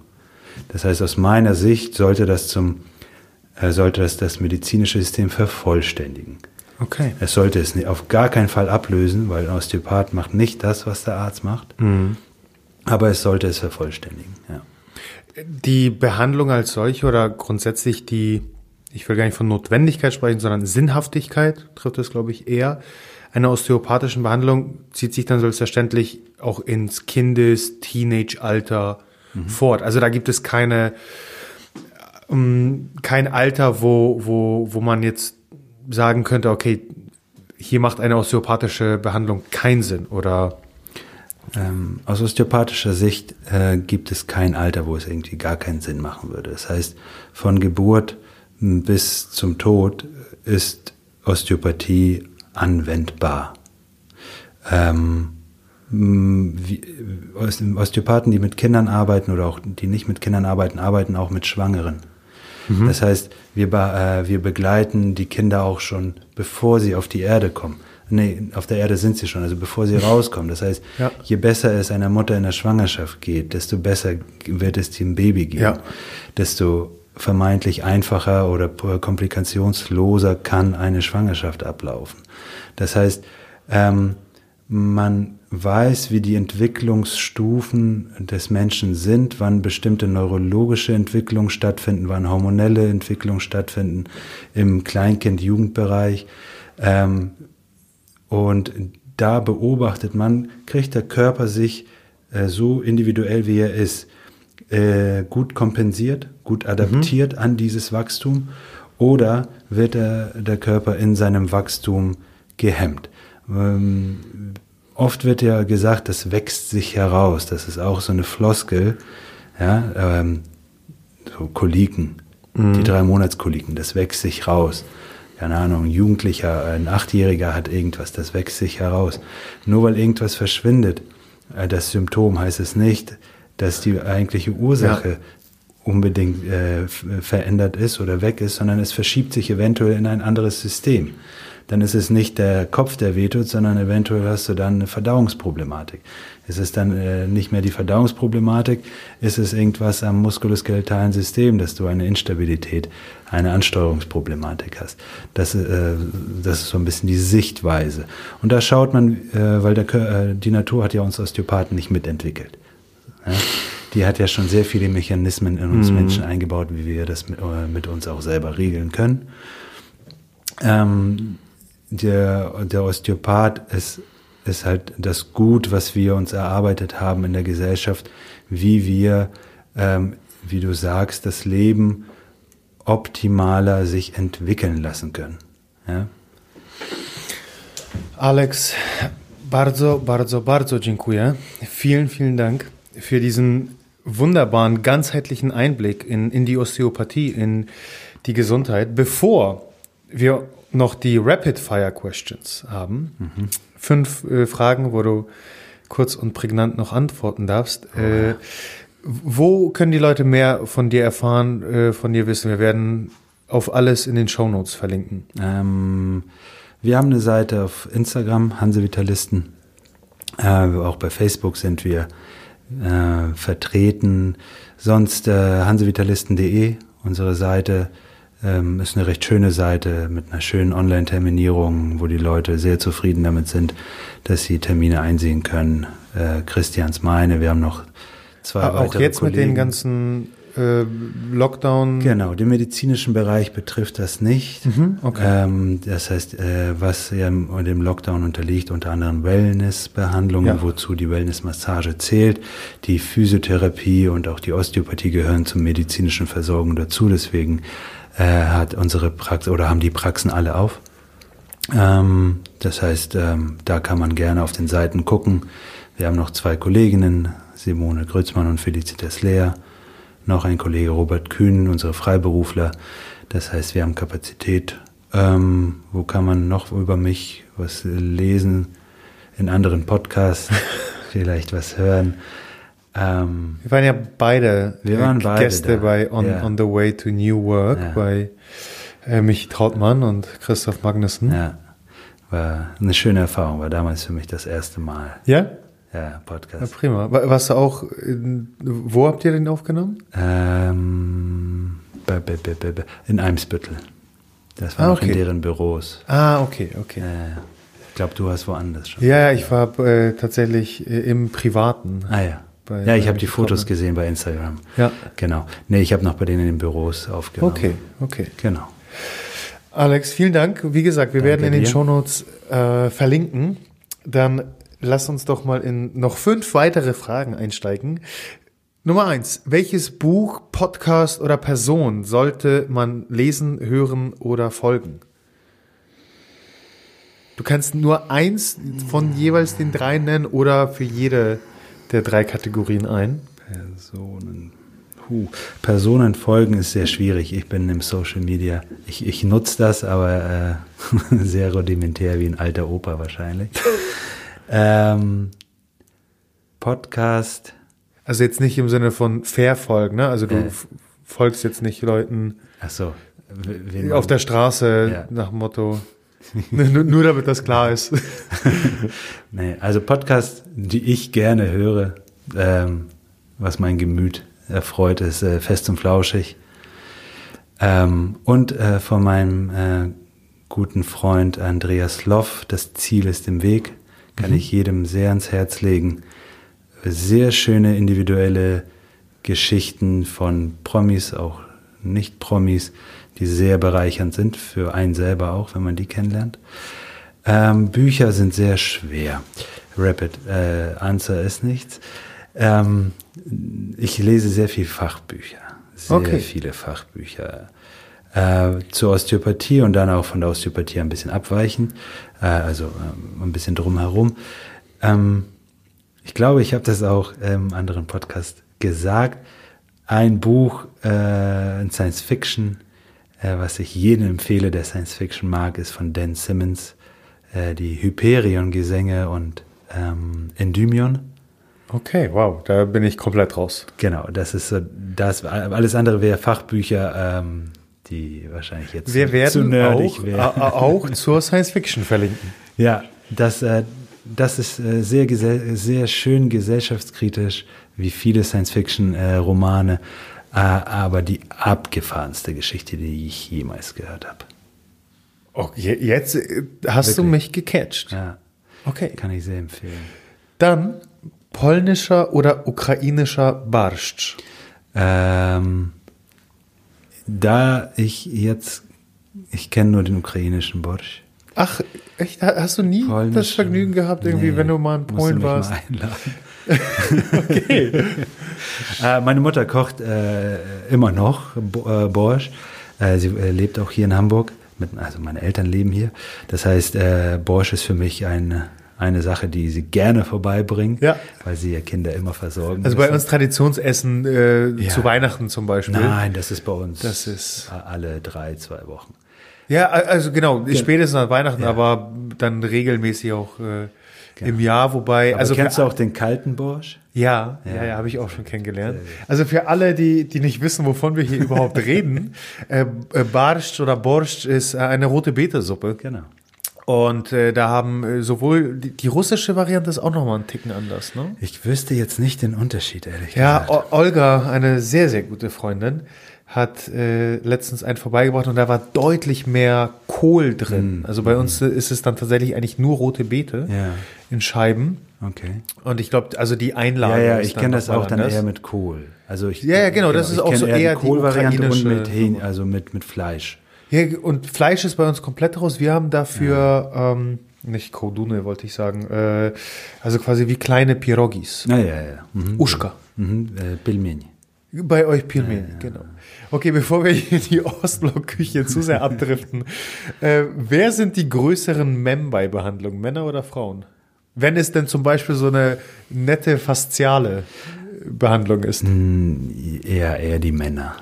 Das heißt, aus meiner Sicht sollte das zum sollte das das medizinische System vervollständigen. Okay. Es sollte es auf gar keinen Fall ablösen, weil ein Osteopath macht nicht das, was der Arzt macht. Mhm. Aber es sollte es vervollständigen. Ja. Die Behandlung als solche oder grundsätzlich die, ich will gar nicht von Notwendigkeit sprechen, sondern Sinnhaftigkeit trifft es, glaube ich, eher. Eine osteopathischen Behandlung zieht sich dann selbstverständlich auch ins Kindes-, Teenage-Alter mhm. fort. Also da gibt es keine kein Alter, wo, wo, wo man jetzt sagen könnte, okay, hier macht eine osteopathische Behandlung keinen Sinn oder ähm, aus osteopathischer Sicht äh, gibt es kein Alter, wo es irgendwie gar keinen Sinn machen würde. Das heißt, von Geburt bis zum Tod ist Osteopathie anwendbar. Ähm, wie, Osteopathen, die mit Kindern arbeiten oder auch die nicht mit Kindern arbeiten, arbeiten auch mit Schwangeren. Mhm. Das heißt, wir, äh, wir begleiten die Kinder auch schon, bevor sie auf die Erde kommen. Nee, auf der Erde sind sie schon, also bevor sie rauskommen. Das heißt, ja. je besser es einer Mutter in der Schwangerschaft geht, desto besser wird es dem Baby gehen. Ja. Desto vermeintlich einfacher oder komplikationsloser kann eine Schwangerschaft ablaufen. Das heißt, ähm, man weiß, wie die Entwicklungsstufen des Menschen sind, wann bestimmte neurologische Entwicklungen stattfinden, wann hormonelle Entwicklungen stattfinden im Kleinkind-Jugendbereich. Ähm, und da beobachtet man, kriegt der Körper sich äh, so individuell, wie er ist, äh, gut kompensiert, gut adaptiert mhm. an dieses Wachstum oder wird der, der Körper in seinem Wachstum gehemmt. Oft wird ja gesagt, das wächst sich heraus. Das ist auch so eine Floskel. Ja, ähm, so Koliken, mhm. die drei Monatskoliken, das wächst sich raus. Keine Ahnung, ein Jugendlicher, ein Achtjähriger hat irgendwas, das wächst sich heraus. Nur weil irgendwas verschwindet, äh, das Symptom heißt es nicht, dass die eigentliche Ursache ja. unbedingt äh, verändert ist oder weg ist, sondern es verschiebt sich eventuell in ein anderes System dann ist es nicht der Kopf, der wehtut, sondern eventuell hast du dann eine Verdauungsproblematik. Ist es dann äh, nicht mehr die Verdauungsproblematik, ist es irgendwas am muskuloskeletalen System, dass du eine Instabilität, eine Ansteuerungsproblematik hast. Das, äh, das ist so ein bisschen die Sichtweise. Und da schaut man, äh, weil der, äh, die Natur hat ja uns Osteopathen nicht mitentwickelt. Ja? Die hat ja schon sehr viele Mechanismen in uns mhm. Menschen eingebaut, wie wir das mit, äh, mit uns auch selber regeln können. Ähm, der, der Osteopath ist, ist halt das Gut, was wir uns erarbeitet haben in der Gesellschaft, wie wir, ähm, wie du sagst, das Leben optimaler sich entwickeln lassen können. Ja? Alex, bardzo, bardzo, bardzo dziękuję. Vielen, vielen Dank für diesen wunderbaren, ganzheitlichen Einblick in, in die Osteopathie, in die Gesundheit. Bevor wir noch die Rapid Fire Questions haben. Mhm. Fünf äh, Fragen, wo du kurz und prägnant noch antworten darfst. Oh, äh. Wo können die Leute mehr von dir erfahren, äh, von dir wissen? Wir werden auf alles in den Show Notes verlinken. Ähm, wir haben eine Seite auf Instagram, Hansevitalisten. Äh, auch bei Facebook sind wir äh, vertreten. Sonst äh, hansevitalisten.de, unsere Seite ähm, ist eine recht schöne Seite mit einer schönen Online-Terminierung, wo die Leute sehr zufrieden damit sind, dass sie Termine einsehen können. Äh, Christians meine, wir haben noch zwei Aber weitere Auch jetzt Kollegen. mit den ganzen äh, Lockdown. Genau, den medizinischen Bereich betrifft das nicht. Mhm, okay. Ähm, das heißt, äh, was ja dem Lockdown unterliegt, unter anderem Wellnessbehandlungen, ja. wozu die Wellnessmassage zählt. Die Physiotherapie und auch die Osteopathie gehören zur medizinischen Versorgung dazu. Deswegen äh, hat unsere Praxis oder haben die Praxen alle auf. Ähm, das heißt, ähm, da kann man gerne auf den Seiten gucken. Wir haben noch zwei Kolleginnen, Simone Grützmann und Felicitas Lehr, noch ein Kollege Robert Kühn, unsere Freiberufler. Das heißt, wir haben Kapazität. Ähm, wo kann man noch über mich was lesen? In anderen Podcasts vielleicht was hören. Ähm, wir waren ja beide, waren beide Gäste da. bei On, ja. On the Way to New Work ja. bei äh, Michi Trautmann und Christoph Magnussen. Ja, war eine schöne Erfahrung, war damals für mich das erste Mal. Ja? Ja, Podcast. Ja, prima. Warst du auch, wo habt ihr den aufgenommen? Ähm, in Eimsbüttel. Das war ah, okay. in deren Büros. Ah, okay, okay. Äh, ich glaube, du warst woanders schon. Ja, ich war äh, tatsächlich äh, im Privaten. Ah ja. Bei, ja, ich habe die Fotos gesehen bei Instagram. Ja. Genau. Nee, ich habe noch bei denen in den Büros aufgenommen. Okay, okay. Genau. Alex, vielen Dank. Wie gesagt, wir Danke werden in den Shownotes äh, verlinken. Dann lass uns doch mal in noch fünf weitere Fragen einsteigen. Nummer eins. Welches Buch, Podcast oder Person sollte man lesen, hören oder folgen? Du kannst nur eins von jeweils den drei nennen oder für jede der drei Kategorien ein? Personen. Huh. Personen folgen ist sehr schwierig. Ich bin im Social Media. Ich, ich nutze das, aber äh, sehr rudimentär wie ein alter Opa wahrscheinlich. ähm, Podcast. Also jetzt nicht im Sinne von verfolgen, ne? Also du äh. folgst jetzt nicht Leuten Ach so. auf der Straße ja. nach dem Motto. nur, nur damit das klar ist. nee, also Podcast, die ich gerne höre, ähm, was mein Gemüt erfreut, ist äh, fest und flauschig. Ähm, und äh, von meinem äh, guten Freund Andreas Loff, das Ziel ist im Weg, kann mhm. ich jedem sehr ans Herz legen. Sehr schöne individuelle Geschichten von Promis, auch Nicht-Promis, die sehr bereichernd sind, für einen selber auch, wenn man die kennenlernt. Ähm, Bücher sind sehr schwer. Rapid äh, Answer ist nichts. Ähm, ich lese sehr viel Fachbücher, sehr okay. viele Fachbücher äh, zur Osteopathie und dann auch von der Osteopathie ein bisschen abweichen, äh, also äh, ein bisschen drumherum. Ähm, ich glaube, ich habe das auch im anderen Podcast gesagt. Ein Buch, äh, ein Science Fiction äh, was ich jedem empfehle, der Science Fiction mag, ist von Dan Simmons, äh, die Hyperion-Gesänge und ähm, Endymion. Okay, wow, da bin ich komplett raus. Genau, das ist so, das, alles andere wäre Fachbücher, ähm, die wahrscheinlich jetzt Wir zu werden nerdig auch, wären. a- a- auch zur Science Fiction verlinken. Ja, das, äh, das ist äh, sehr, sehr schön gesellschaftskritisch, wie viele Science-Fiction-Romane, äh, aber die abgefahrenste Geschichte, die ich jemals gehört habe. Je- jetzt äh, hast du Wirklich. mich gecatcht. Ja, Okay. kann ich sehr empfehlen. Dann polnischer oder ukrainischer Barszcz. Ähm, da ich jetzt, ich kenne nur den ukrainischen Borsch. Ach, echt? Ha- Hast du nie Polnisch, das Vergnügen gehabt, irgendwie, nee, wenn du mal in du Polen mich mal warst? einladen. Okay. Äh, meine Mutter kocht äh, immer noch Bo äh, Borsch. Äh, sie äh, lebt auch hier in Hamburg. Mit, also meine Eltern leben hier. Das heißt, äh, Borsch ist für mich eine, eine Sache, die sie gerne vorbeibringt, Ja. weil sie ja Kinder immer versorgen. Also bei müssen. uns Traditionsessen äh, Ja. zu Weihnachten zum Beispiel. Nein, das ist bei uns Das ist- alle drei, zwei Wochen. Ja, also genau, spätestens an Weihnachten, Ja. aber dann regelmäßig auch äh, im Jahr, wobei. Aber also kennst du auch den kalten Borsch? Ja, ja, ja, habe ich auch schon kennengelernt. Also für alle, die, die nicht wissen, wovon wir hier überhaupt reden, äh, äh, Barszcz oder Borscht ist äh, eine rote Betesuppe. Genau. Und äh, da haben äh, sowohl die, die russische Variante ist auch nochmal einen Ticken anders, ne? Ich wüsste jetzt nicht den Unterschied, ehrlich Ja, gesagt. O Olga, eine sehr, sehr gute Freundin, hat äh, letztens einen vorbeigebracht und da war deutlich mehr Kohl drin. Also bei uns äh, ist es dann tatsächlich eigentlich nur rote Beete Ja. In Scheiben. Okay. Und ich glaube, also die Ja, Einlage. ja, ist ich kenne das auch dann anders. eher mit Kohl. Also ich, Ja, ja, genau, das ist ich auch so eher eher die Kohlvariante und mit Hähn, also mit, mit Fleisch. Ja, und Fleisch ist bei uns komplett raus. Wir haben dafür, ähm, nicht Kodune wollte ich sagen, äh, also quasi wie kleine Pirogis. Ja, ja, ja. Mhm. Uschka. Mhm. Äh, Pilmeni. Bei euch Pilmeni, genau. Okay, bevor wir hier die Ostblock-Küche zu sehr abdriften, äh, wer sind die größeren Mem-Behandlungen, Männer oder Frauen? Wenn es denn zum Beispiel so eine nette fasziale Behandlung ist. Mhm, Eher, eher die Männer.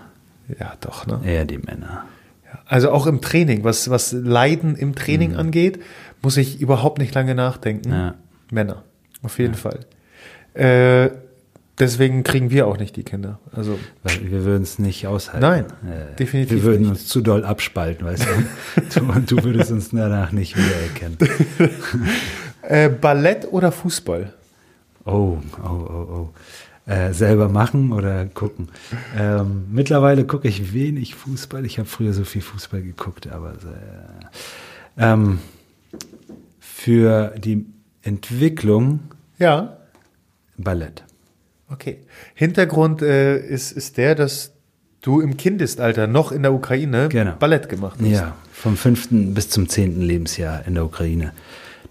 Ja, doch, ne? Eher die Männer. Also auch im Training, was, was Leiden im Training angeht, muss ich überhaupt nicht lange nachdenken. Mhm. Ja. Männer, auf jeden Fall. Äh, deswegen kriegen wir auch nicht die Kinder. Also Weil wir würden es nicht aushalten. Nein, Äh, definitiv Wir würden nicht. uns zu doll abspalten, weißt du? du. Und du würdest uns danach nicht wiedererkennen. äh, Ballett oder Fußball? Oh, oh, oh, oh. Äh, selber machen oder gucken. Ähm, mittlerweile gucke ich wenig Fußball. Ich habe früher so viel Fußball geguckt, aber äh, ähm, für die Entwicklung Ja. Ballett. Okay. Hintergrund äh, ist, ist der, dass du im Kindesalter noch in der Ukraine Genau. Ballett gemacht hast. Ja, vom fünften bis zum zehnten Lebensjahr in der Ukraine.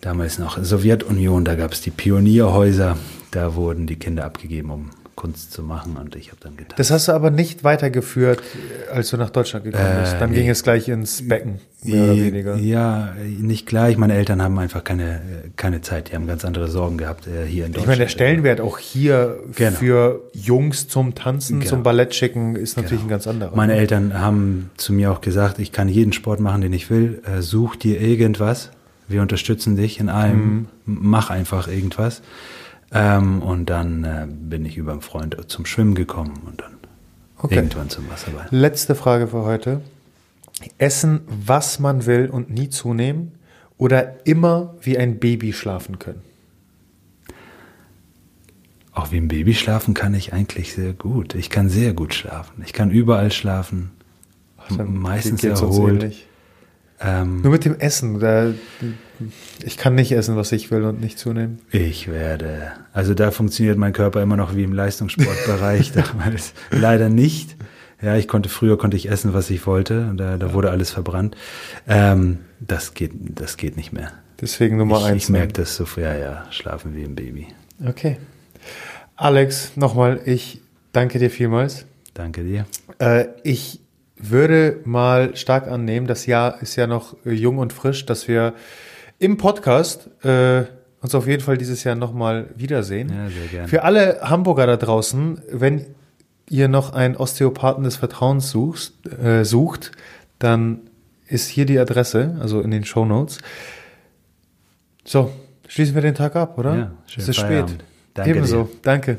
Damals noch Sowjetunion, da gab es die Pionierhäuser. Da wurden die Kinder abgegeben, um Kunst zu machen und ich habe dann getan. Das hast du aber nicht weitergeführt, äh, als du nach Deutschland gekommen bist. Dann nee. ging es gleich ins Becken, mehr oder weniger. Ja, nicht gleich. Meine Eltern haben einfach keine, keine Zeit. Die haben ganz andere Sorgen gehabt äh, hier in Deutschland. Ich meine, der Stellenwert auch hier Genau. für Jungs zum Tanzen, Genau. zum Ballett schicken, ist natürlich ein ganz anderer. Meine Eltern haben zu mir auch gesagt, ich kann jeden Sport machen, den ich will. Äh, such dir irgendwas. Wir unterstützen dich in allem. Mhm. Mach einfach irgendwas. Ähm, und dann äh, bin ich über einen Freund zum Schwimmen gekommen und dann Okay. irgendwann zum Wasserball. Letzte Frage für heute. Essen, was man will und nie zunehmen oder immer wie ein Baby schlafen können? Auch wie ein Baby schlafen kann ich eigentlich sehr gut. Ich kann sehr gut schlafen. Ich kann überall schlafen. Dann meistens erholt. Ähm, Nur mit dem Essen. Da, ich kann nicht essen, was ich will und nicht zunehmen. Ich werde, also da funktioniert mein Körper immer noch wie im Leistungssportbereich, damals leider nicht. Ja, ich konnte früher konnte ich essen, was ich wollte, und da, da wurde alles verbrannt. Ähm, das geht, das geht nicht mehr. Deswegen Nummer ich, eins. Ich merke das so, ja, ja, schlafen wie ein Baby. Okay. Alex, nochmal, ich danke dir vielmals. Danke dir. Äh, ich würde mal stark annehmen, das Jahr ist ja noch äh, jung und frisch, dass wir im Podcast äh, uns auf jeden Fall dieses Jahr nochmal wiedersehen. Ja, sehr gerne. Für alle Hamburger da draußen, wenn ihr noch einen Osteopathen des Vertrauens suchst, äh, sucht, dann ist hier die Adresse, also in den Show Notes. So, schließen wir den Tag ab, oder? Ja, es schönen ist spät. Feierabend. Danke Ebenso. dir. Danke.